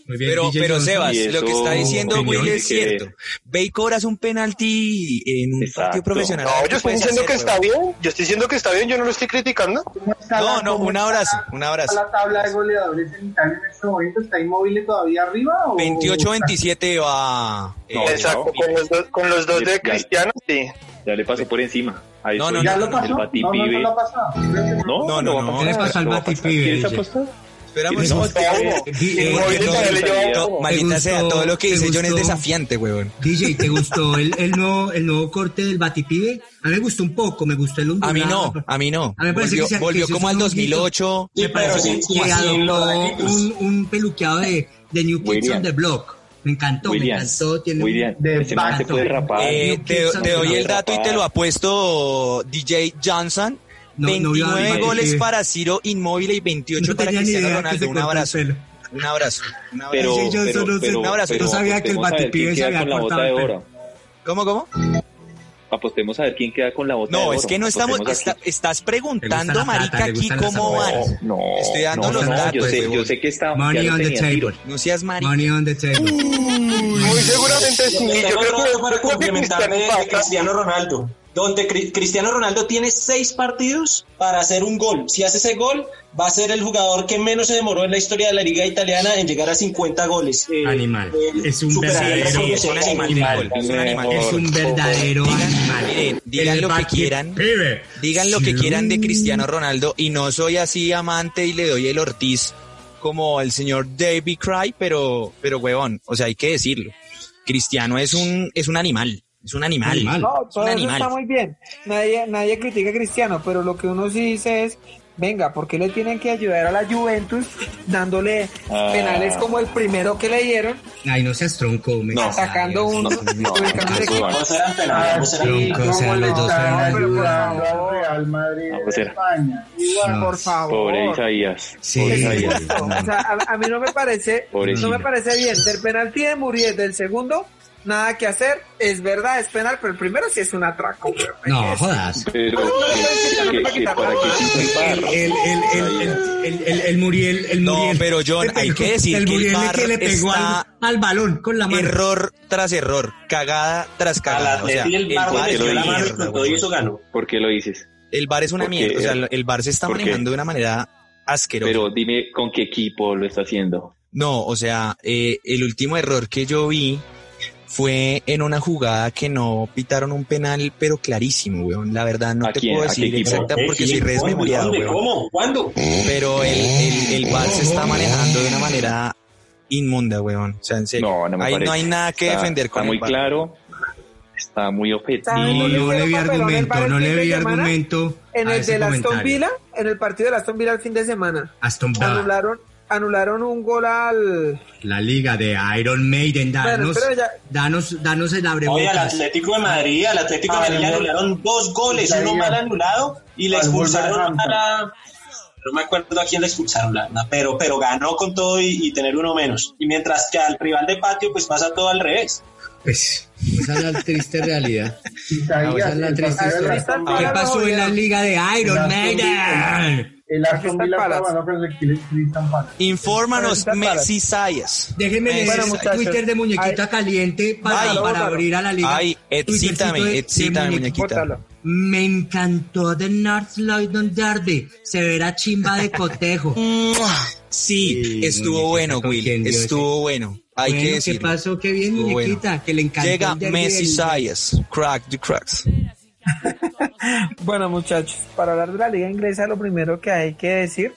Muy bien, Pero, DJ pero. Sebas, lo que está diciendo Will es que- cierto. Ve y cobras un penalti en un Exacto. partido profesional. No, yo estoy diciendo hacer, que está bien. Yo estoy diciendo que está bien, yo no lo estoy criticando. ¿Cómo está No, no, un abrazo, la- un abrazo. ¿La tabla de goleadores en Italia en este momento está inmóvil todavía arriba? O... 28-27 va. eh, No, Exacto, con los dos, con los dos de Cristiano, sí. Ya le pasó por encima. Ahí No, no, ¿Ya no, lo no, pasó? el No, no, no. No, No, No, como- maldita ¿Te sea, gustó- todo lo que dice John es desafiante, weón. DJ, ¿te gustó el, el, nuevo, el nuevo corte del Batipibe? A mí me gustó un poco, me gustó el A mí no, a mí no. A mí me parece volvió que se- volvió que como al es un 2008. Sí, Me pero parece que sí, adoptó un, un peluqueado de, de New Kids William. on the Block. Me encantó, William, me encantó. Tiene William, de ese man se puede rapar. Eh, te, te doy el dato y te lo ha puesto DJ Johnson. No, no vio a 29 Batipibe. goles para Ciro Inmóvil y 28 No para Cristiano que Ronaldo. Un abrazo. Un abrazo. Un abrazo. pero, DJ Johnson pero, no pero, un abrazo. pero No sabía que el batipibe se había cortado bota de el pelo. oro. ¿Cómo, cómo? Apostemos a ver quién queda con la bota de No, oro. es que no estamos. Está- estás preguntando, marica, aquí cómo van. No, Estoy dando no, los no, no, datos, Yo sé, yo sé que está. Money on the table. No seas marica. Money on the table. Muy seguramente sí. Yo creo que, para yo creo que complementar de, de. Cristiano Ronaldo. Donde Cri- Cristiano Ronaldo tiene seis partidos para hacer un gol. Si hace ese gol, va a ser el jugador que menos se demoró en la historia de la liga italiana en llegar a 50 goles. Eh, Animal. eh, Es un verdadero es un animal años. de gol, es un animal Es un verdadero animal. Miren, digan El lo que quieran. Digan lo que quieran de Cristiano Ronaldo y no soy así amante y le doy el Ortiz como el señor David Cry, pero, pero huevón, o sea, hay que decirlo. Cristiano es un, es un animal, es un animal. Animal. No, Es todo eso está muy bien. Nadie, nadie critica a Cristiano, pero lo que uno sí dice es, venga, ¿por qué le tienen que ayudar a la Juventus dándole Ah. penales como el primero que le dieron, Ay, no seas tronco. me No. atacando uno, no, no, ubicando equipo? penales, Tronco, los dos Real Madrid de. España. Igual. Por favor. Pobre Isaías. Sí. Pobre Isaías. O sea, a, a mí no me parece, no me parece bien. Del penalti de Muriel del segundo, nada que hacer. Es verdad, es penal, pero el primero sí es un atraco. güey. No, jodas. Pero el El, VAR. el, el, el, el, el, el, el Muriel, el No, Muriel. pero John, hay que decir el que el Muriel VAR que le pegó está- al, al balón con la mano. Error tras error, cagada tras cagada. O sea, el VAR le es dio una la mano y mierda, con todo y huevón. eso ganó. ¿Por qué lo dices? El VAR es una Porque- mierda. O sea, el VAR se está manejando de una manera asquerosa. Pero dime con qué equipo lo está haciendo. No, o sea, eh, el último error que yo vi fue en una jugada que no pitaron un penal, pero clarísimo, weón. La verdad no ¿A te quién? puedo ¿A qué decir exacta porque soy res ¿Cuándo? memoriado, ¿Dónde? weón. ¿Cómo? ¿Cuándo? Pero el, el, el VAR se está manejando de una manera inmunda, weón. O sea, en serio. No, no me Ahí parece. no hay nada que Está- defender con Está muy el VAR. claro. Está muy objetivo. ¿Saben No, no le vi argumento, no le de vi argumento En el ese del Aston. Villa, en el partido del Aston Villa el fin de semana. Aston Villa, Anularon, anularon un gol al... la liga de Iron Maiden, Bueno, danos, pero ya- danos, danos el Oye, al. Atlético de Madrid, al Atlético de Ah, Madrid le anularon dos goles, uno mal anulado y le expulsaron a la... No me acuerdo a quién le expulsaron, la pero, pero ganó con todo y, y tener uno menos. Y mientras que al rival de patio, pues pasa todo al revés. Pues, esa es la triste realidad. Isaías, Esa es la triste ¿Qué pasó en la liga de Iron Maiden? El Aston Villa trabajó con el Crystal Palace. Infórmanos. Messi Sayas. Déjenme leer Bueno, muchachos. Twitter de Muñequita Ay. Caliente para, Ay. para abrir a la liga. Ay, excítame, de- de excítame, Muñequita. muñequita. Bótalo. Me encantó The North London Derby. Se verá chimba de cotejo. Sí, Sí, estuvo muñequita, bueno, ¿con Will. Estuvo bueno. Hay Bueno, que ¿Qué decirlo. pasó? Qué bien, Estuvo bueno. muñequita. Que le encantó. Llega Messi Sayas. Crack the cracks. Bueno, muchachos, para hablar de la liga inglesa, lo primero que hay que decir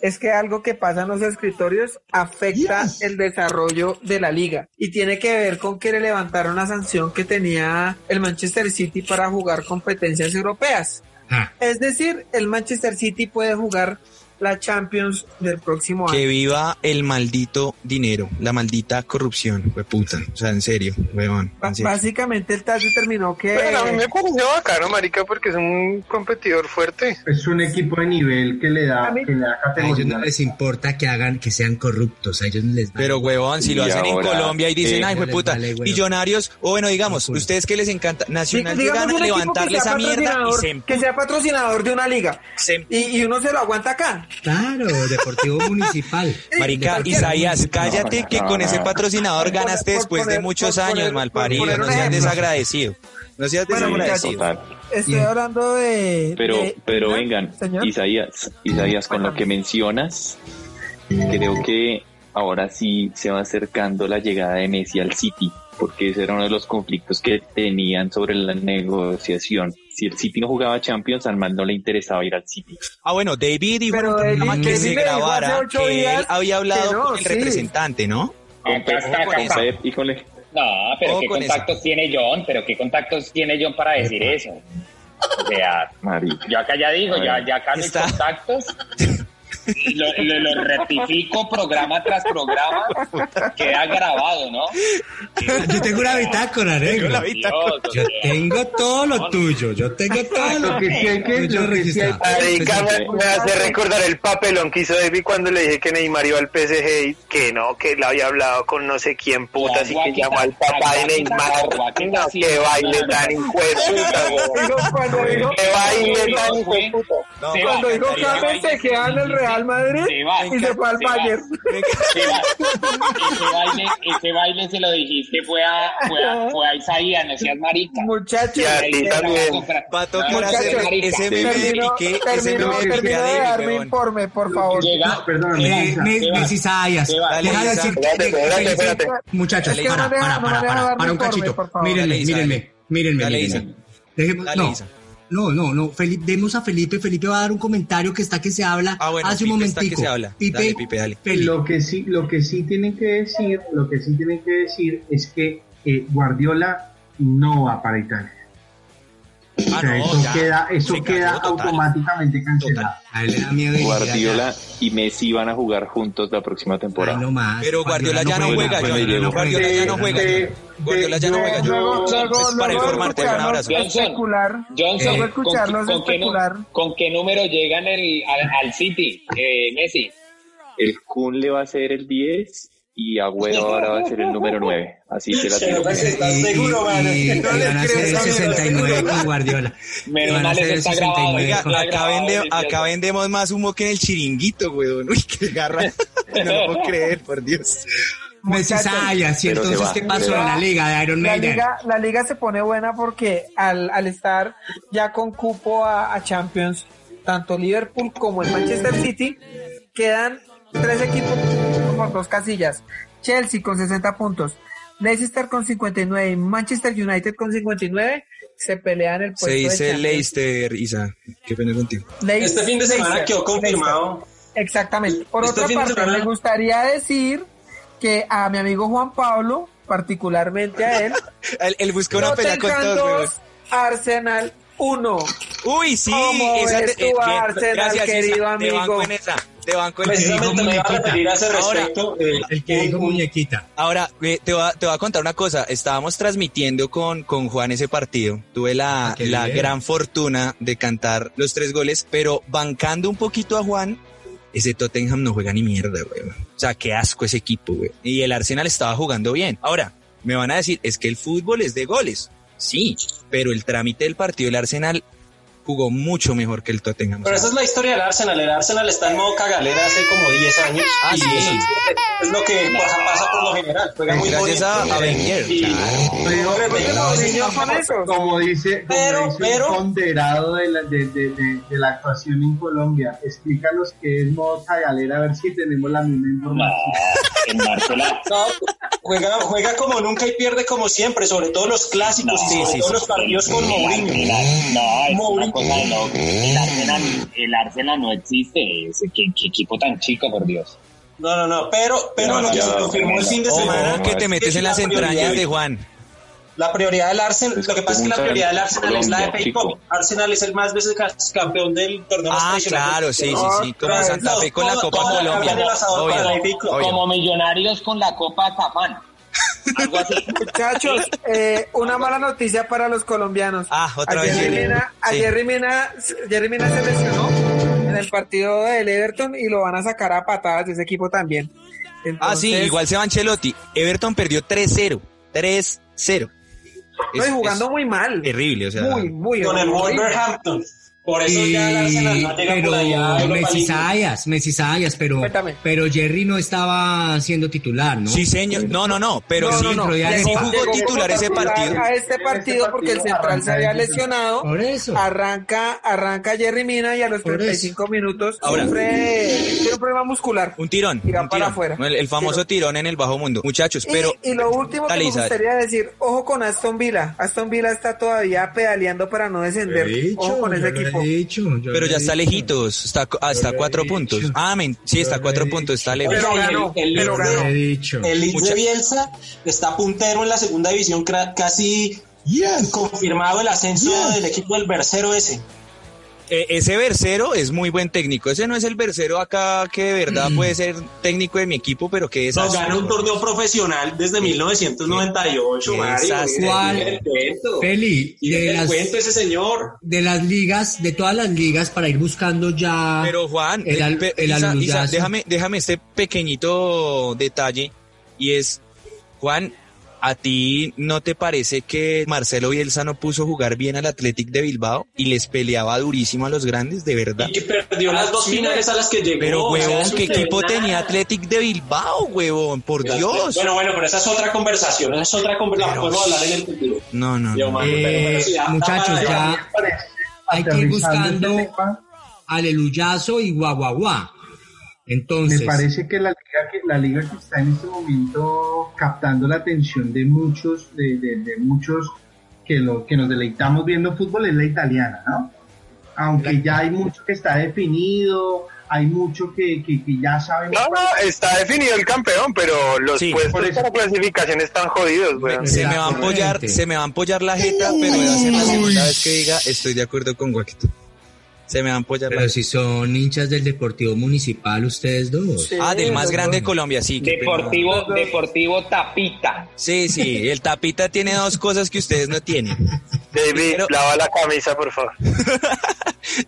es que algo que pasa en los escritorios afecta el desarrollo de la liga y tiene que ver con que le levantaron una sanción que tenía el Manchester City para jugar competencias europeas. Ah, Es decir, el Manchester City puede jugar la Champions del próximo Que año. viva el maldito dinero, la maldita corrupción, puta. O sea, en serio, weón. Ba- en serio. Básicamente el TAS determinó que... Bueno, a mí me pareció bacano, marica, porque es un competidor fuerte. Es un equipo de nivel que le da, A mí- que le da A ellos categoría. no les importa que hagan, que sean corruptos, a ellos no les da. Pero, huevón, si lo Y hacen ahora, en Colombia y dicen, eh, ay, no puta, vale, millonarios, o bueno, digamos, ustedes que les encanta, Nacional Digamos llegan a un equipo levantarle que sea esa mierda y patrocinador- se Que sea patrocinador de una liga. se- Y, y uno se lo aguanta acá. Claro, Deportivo Municipal. Marica, cualquiera. Isaías, cállate No, que no, con no. ese patrocinador ganaste por después de muchos por años, malparido. No seas desagradecido. No seas desagradecido. Estoy Bien. hablando de... Pero, de- pero ¿no? vengan, Señor. Isaías, Isaías, con lo que mencionas, creo que ahora sí se va acercando la llegada de Messi al City, porque ese era uno de los conflictos que tenían sobre la negociación. Si el City no jugaba Champions, al mal no le interesaba ir al City. Ah, bueno, David dijo en programa que se grabara que él había hablado no, con el sí. representante, ¿no? Con y con el- No, pero Ojo ¿qué con contactos tiene John? ¿Pero qué contactos tiene John para decir eso? O sea, Marica. yo acá ya digo, ya, ya acá mis Está. lo, lo- lo rectifico programa tras programa, queda grabado, ¿no? Yo tengo una bitácora, negro. Yo tengo todo lo tuyo, yo tengo todo lo que hay registrado. Me, hace recordar el papelón que hizo David cuando le dije que Neymar iba al PSG y que no, que él había hablado con no sé quién putas y que llamó al papá de Neymar. No, que baile tan hijo puta, Que baile tan hijo puta. Cuando Catarina, James se queda en el Real Madrid Se va, y se fue al se va. Bayern. Se va. Ese baile, ese baile se lo dijiste fue a, fue a, fue a Isaías, no seas marica. Muchachos, muchachos, ese meme termino, y que ese termino, meme de termino de David, dar mi weón. informe, por favor. Llega, Perdón, Se va. deja decir, espérate, espérate, espérate. muchachos, para, para, para, para, un cachito. Mírenme, mírenme, mírenme, Dale. Isa. Dejemos- no. No, no, no, Felipe, demos a Felipe, Felipe va a dar un comentario que está que se habla Ah, bueno, hace un Pipe está que momentico. se habla. Pipe, Dale, Pipe, dale. Felipe. Lo que sí, lo que sí tienen que decir, lo que sí tienen que decir es que eh, Guardiola no va para Italia. Ah, no, eso ya. queda, eso queda total. automáticamente cancelado. A él le da miedo. Guardiola y Messi van a jugar juntos la próxima Ay, temporada. no más. Pero Guardiola ya no juega, Guardiola John. no Guardiola ya no juega. Guardiola ya no juega. John. luego, Pues para luego informarte, un abrazo. Johnson, especular. Johnson, Luego ¿con, qué, con qué número llegan el, al, al City, eh, Messi? El Kun le va a ser el 10 y Agüero ahora va a ser el número 9. Así se la tengo. ¿estás Y- y- seguro, man? y- y No van le a hacer el a mi 69 con Guardiola. Menos mal hacer eso el está grabado. 69 Oiga, con- acá, vende- acá vendemos más humo que en el chiringuito, weón. Uy, qué garra. No lo puedo creer, por Dios. Pero se entonces. ¿qué pasó en la liga de Iron La Maiden? liga, la liga se pone buena porque al, al estar ya con cupo a, a Champions, tanto Liverpool como el Manchester City, quedan tres equipos por dos casillas. Chelsea con 60 puntos, Leicester con 59 y Manchester United con 59 se pelean el puesto Se dice. Leicester, Isa. Qué pena contigo. Leicester- Este fin de semana Leicester, quedó confirmado. Leicester. Exactamente. Por Este otra parte, semana- me gustaría decir que a mi amigo Juan Pablo, particularmente a él, Él, él busca una pelea con todos, weón. 2, Arsenal 1. Uy, sí, ¿Cómo esa ves te- tú, bien, Arsenal, gracias, querido Isa, amigo? Te banco en esa, te banco en esa. Precisamente me iba a muñequita. referir a ese Ahora, eh, El que dijo muñequita. Ahora, eh, te voy, a, te voy a contar una cosa. Estábamos transmitiendo con, con Juan ese partido. Tuve la, Ah, la bien. gran fortuna de cantar los tres goles, pero bancando un poquito a Juan, ese Tottenham no juega ni mierda, güey. O sea, qué asco ese equipo, güey. Y el Arsenal estaba jugando bien. Ahora, me van a decir, es que el fútbol es de goles. Sí, pero el trámite del partido del Arsenal jugó mucho mejor que el Tottenham. Pero esa es la historia del Arsenal. El Arsenal está en modo cagalera hace como 10 años. Ah, y sí. Es lo que pasa, pasa por lo general. Juega muy Gracias a, bonito. a Wenger, Y- claro. Pero, Pero, como dice, como Pero- dice pero- un ponderado de la, de, de, de, de la actuación en Colombia, explícanos qué es modo cagalera, a ver si tenemos la misma No, información. En Barcelona. No, juega, juega como nunca y pierde como siempre, sobre todo los clásicos y Sí, sobre sí, todo sí. los partidos con Mourinho. No, es Mourinho. una cosa de loco. El Arsenal, el Arsenal no existe. Ese- ¿Qué, qué equipo tan chico, por Dios. No, no, no, pero, pero lo que se confirmó el fin de semana. Que te metes es en las entrañas de Juan. La prioridad del Arsenal, lo que pasa es que la prioridad del Arsenal es la de Colombia, FA. Cup. Arsenal es el más veces ca- campeón del torneo más Ah, tradicional. claro, sí, sí, sí, como Santa Fe con la Copa Colombia. la. Como millonarios con la Copa Cafán. Algo así. Muchachos, eh, una mala noticia para los colombianos. Ah, otra ayer vez Jerry. Mina, Sí. ayer Mina, Jerry Mina se lesionó en el partido del Everton y lo van a sacar a patadas de ese equipo también. Ah, sí, Entonces, igual se va Ancelotti. Everton perdió 3-0. 3-0. No, y Es- jugando es muy mal. terrible, o sea. Muy, muy Con el. Wolverhampton. Por eso ya el Arsenal no llega pero por allá Messi. Sayas, Messi Sayas, pero, Cuéntame. pero Jerry no estaba siendo titular, ¿no? Sí, señor. No, no, no. Pero No, sí, no, no. pero ya sí jugó titular ese partido. A este partido porque el central se había lesionado. Por eso. Arranca, arranca Jerry Mina y a los Por 35 minutos Ahora. sufre tiene un problema muscular. Un tirón. Y un para tirón. afuera. El, el famoso tirón en el bajo mundo. Muchachos, pero. y, lo último que me gustaría decir, ojo con Aston Villa. Aston Villa está todavía pedaleando para no descender. ojo con ese equipo. Pero ya está lejitos, está hasta cuatro dicho. puntos. Ah, men, sí, está cuatro puntos, está lejos. Pero ganó, el, el pero Leeds de- ganó. He dicho. El Leeds Mucha- de Bielsa está puntero en la segunda división, casi confirmado el ascenso del equipo del Bercero ese. Eh, ese versero es muy buen técnico. Ese no es el versero acá que de verdad puede ser técnico de mi equipo, pero que es No, así. gana un torneo profesional desde 1998, Sí. Mario. El. Feli, de el las, cuento ese señor. de las ligas, de todas las ligas, para ir buscando ya. Pero Juan, El el Isa- Isa, alullazo. déjame, déjame este pequeñito detalle y es, Juan, ¿a ti no te parece que Marcelo Bielsa no puso a jugar bien al Athletic de Bilbao y les peleaba durísimo a los grandes, de verdad? Y perdió las dos finales a las que llegó. Pero, o sea, huevón, ¿qué equipo nada. tenía Athletic de Bilbao, huevón? Por Dios. Bueno, bueno, pero esa es otra conversación. Esa es otra conversación. Pero- Podemos hablar en el futuro. No, no, Yo, no. mano, Eh, pero sí, muchachos, ya hay que ir buscando aleluyazo y guaguaguá. Me parece que la liga que la liga que está en este momento captando la atención de muchos, de, de- de muchos que lo que nos deleitamos viendo fútbol es la italiana, ¿no? Aunque ya hay mucho que está definido, hay mucho que, que, que ya saben. No, no, está definido el campeón, pero los Sí. puestos Por eso. para clasificación están jodidos, weón. Se me va a apoyar, se me va a apoyar la jeta, pero va a ser la segunda vez que diga estoy de acuerdo con Guaquito. Se me va a apoyar la pero si son hinchas del Deportivo Municipal, ustedes dos. Sí, Ah, del más grande de. Colombia, sí. Deportivo, Deportivo Tapita. Sí, sí, el tapita tiene dos cosas que ustedes no tienen. David, Pero- lava la camisa, por favor.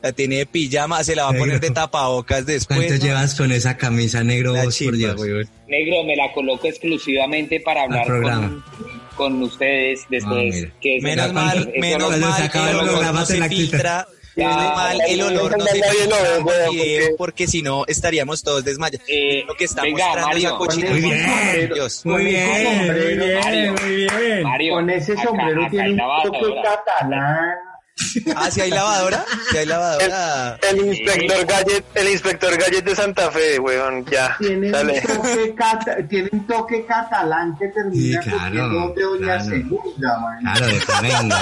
La tiene de pijama, se la va a poner de tapabocas después. ¿Cuánto ¿no? llevas con esa camisa negro La vos, por Dios? Negro, me la coloco exclusivamente para hablar programa. con, con ustedes después. Ah, que Menos mal, menos mal, se acaba el programa se la filtra. Mal, el olor no se video, porque- porque si no estaríamos todos desmayados. Eh, Lo que está venga, mostrando Mario, esa cochinada. Muy bien. Dios. Muy Con ese bien, muy sombrero, bien, Mario. muy bien. Mario, Con ese acá- sombrero acá tiene un toque catalán. Ah, si hay lavadora, si hay lavadora. El inspector Gallet, el inspector Gallet de Santa Fe, weón, ya. Tiene Dale. un, toque cata- tiene un toque catalán que termina Sí, claro, de Doña claro. Segunda, man. Claro, de flamenco.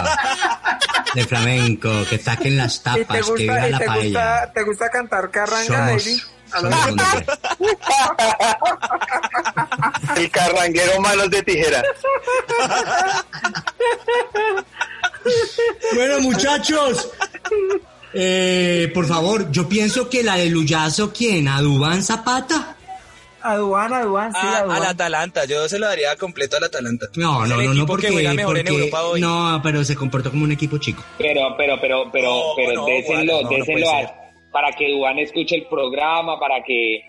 De flamenco, que saquen las ¿Y te tapas, que gusta, viva y la te paella. gusta, te gusta cantar carranga, donde- El carranguero manos de tijera. Bueno, muchachos, eh, por favor, yo pienso que el aleluyazo, ¿quién? ¿A Dubán Zapata? Aduan, Aduan, sí, Ah, Aduan. al Atalanta, yo se lo daría completo al Atalanta. No, no, no, no, porque, que mejor en porque- Europa hoy. no, pero se comportó como un equipo chico. Pero, pero, pero, pero, No, pero no, désenlo, no, désenlo a- para que Duan escuche el programa, para que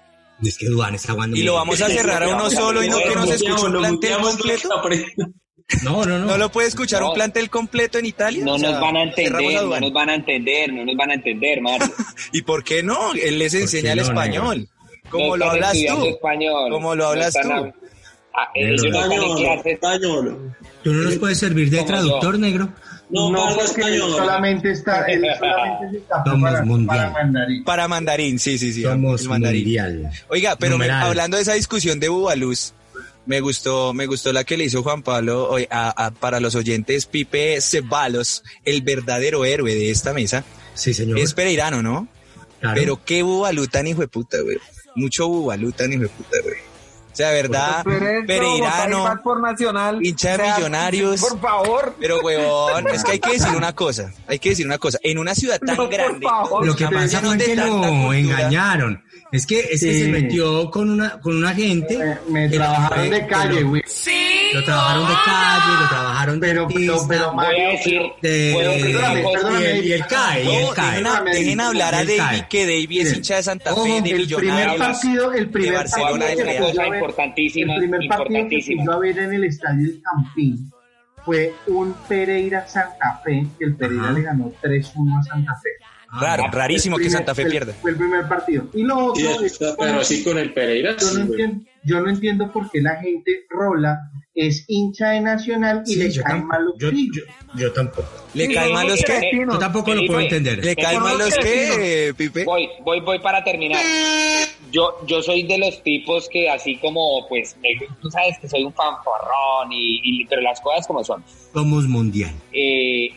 Es que Dubán está jugando Y lo vamos a cerrar a uno solo y no que nos escuche un plantel completo. Lo. No, no, no. ¿No lo puede escuchar No. un plantel completo en Italia? no O sea, nos van a entender, no nos van a entender, no nos van a entender, Mario. ¿Y por qué no? Él les enseña el no, español. Como No lo están hablas tú. español, Como lo hablas tú. hab- Ah, eh, ellos Español. ¿Tú no nos puedes servir de Como traductor, negro? No, No, habla porque él español. solamente está, él solamente se está mundial. para mandarín. Para mandarín, sí, sí, sí. Somos el mandarín. mundial. Oiga, pero me- hablando de esa discusión de Bubaluz, me gustó, me gustó la que le hizo Juan Pablo hoy a- a- para los oyentes, Pipe Ceballos, el verdadero héroe de esta mesa. Sí, señor. Es pereirano, ¿no? Claro. Pero qué Bubalú tan hijo de puta, güey. Mucho Bubalú tan hijo de puta, güey. O sea, verdad, Pereirano, por Nacional. hincha de O sea, millonarios. Por favor. Pero, huevón, es que hay que decir una cosa, hay que decir una cosa. En una ciudad tan No, por grande, favor. Lo que pasa fue que lo cultura, engañaron. Es que, es que Sí. se metió con una, con una gente. Me que trabajaron fue- de calle, güey. Lo trabajaron de calle, lo trabajaron de Pero, pero, pero, Voy a Mario, decir, de- puedo decir una perdóname, cosa. perdóname. y, él, y él cae, y dejen, hablar a David, cae. que David es hincha de Santa ojo, Fe, de el primer partido, el primer partido que de fui Real. a ver- Importantísima, el primer partido que fui importantísima. yo a ver en el estadio El Campín fue un Pereira Santa Fe, que el Pereira le ganó 3-1 a Santa Fe. Raro, Ah, rarísimo El que Santa Fe el- pierda. Fue el primer partido. Y lo otro, Y es- el- pero sí con el Pereira. yo sí, no, güey. entiendo, yo no entiendo por qué la gente rola es hincha de Nacional y Sí, le caen mal los yo, yo, yo tampoco. ¿Le caen mal los no, qué? Yo tampoco lo puedo entender. ¿Le caen mal los qué, Pipe? Voy, voy, voy para terminar. Yo, yo soy de los tipos que así como, pues, me- tú sabes que soy un fanfarrón y, y- pero las cosas como son. Somos mundial. Eh,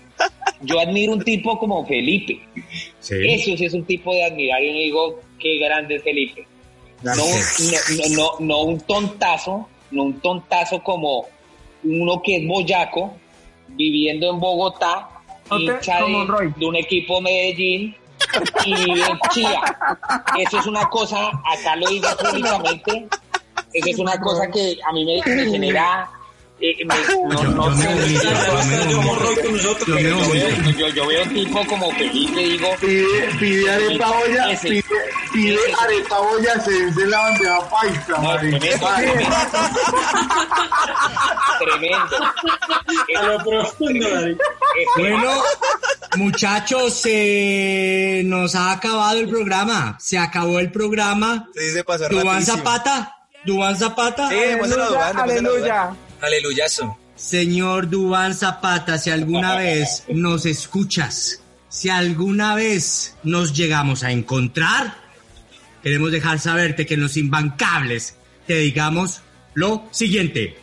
yo admiro un tipo como Felipe. Sí. Eso sí es un tipo de admirar y digo, qué grande es Felipe. No, no, no, no, no un tontazo, no un tontazo como uno que es boyaco, viviendo en Bogotá, hincha de, de un equipo Medellín y vive en Chía. Eso es una cosa, acá lo digo públicamente, eso es una cosa que a mí me, me genera... eh, me- no, Yo- no sé, me veo, un tipo como Felipe, digo, Pide, pide arepa olla, pide, pide arepa olla, se vence la bandeja paisa, No, tremendo, tremendo. A lo profundo, David. Este, Bueno, muchachos, se nos ha acabado el programa. Se acabó el programa. Se pasó Dubán rapidísimo. Zapata. Dubán Zapata. Sí. Aleluya. Aleluyazo. Señor Dubán Zapata, si alguna vez nos escuchas, si alguna vez nos llegamos a encontrar, queremos dejar saberte que en los imbancables te digamos lo siguiente.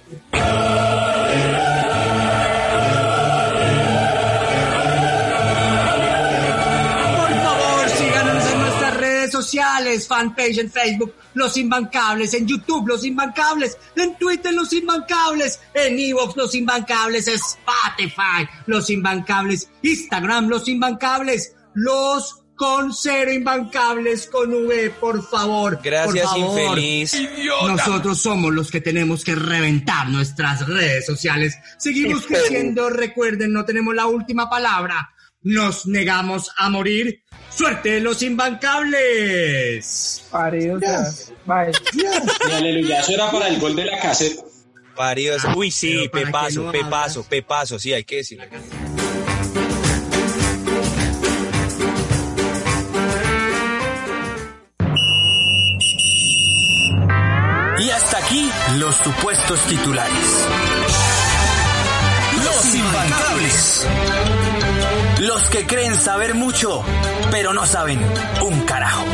Sociales, fanpage en Facebook, Los Imbancables, en YouTube, Los Imbancables, en Twitter, Los Imbancables, en Evox, Los Imbancables, Spotify, Los Imbancables, Instagram, Los Imbancables, Los con cero imbancables con V, por favor. Gracias, por favor. infeliz. Nosotros somos los que tenemos que reventar nuestras redes sociales. Seguimos creciendo, recuerden, no tenemos la última palabra. Nos negamos a morir. ¡Suerte, los imbancables! Parido, o sea, bye. Y aleluya, eso era para el gol de la caseta. Paridos. Uy, sí, pepazo, no pepazo, hablas. pepazo, sí, hay que decirlo. Y hasta aquí los supuestos titulares. Los imbancables. Los que creen saber mucho, pero no saben un carajo.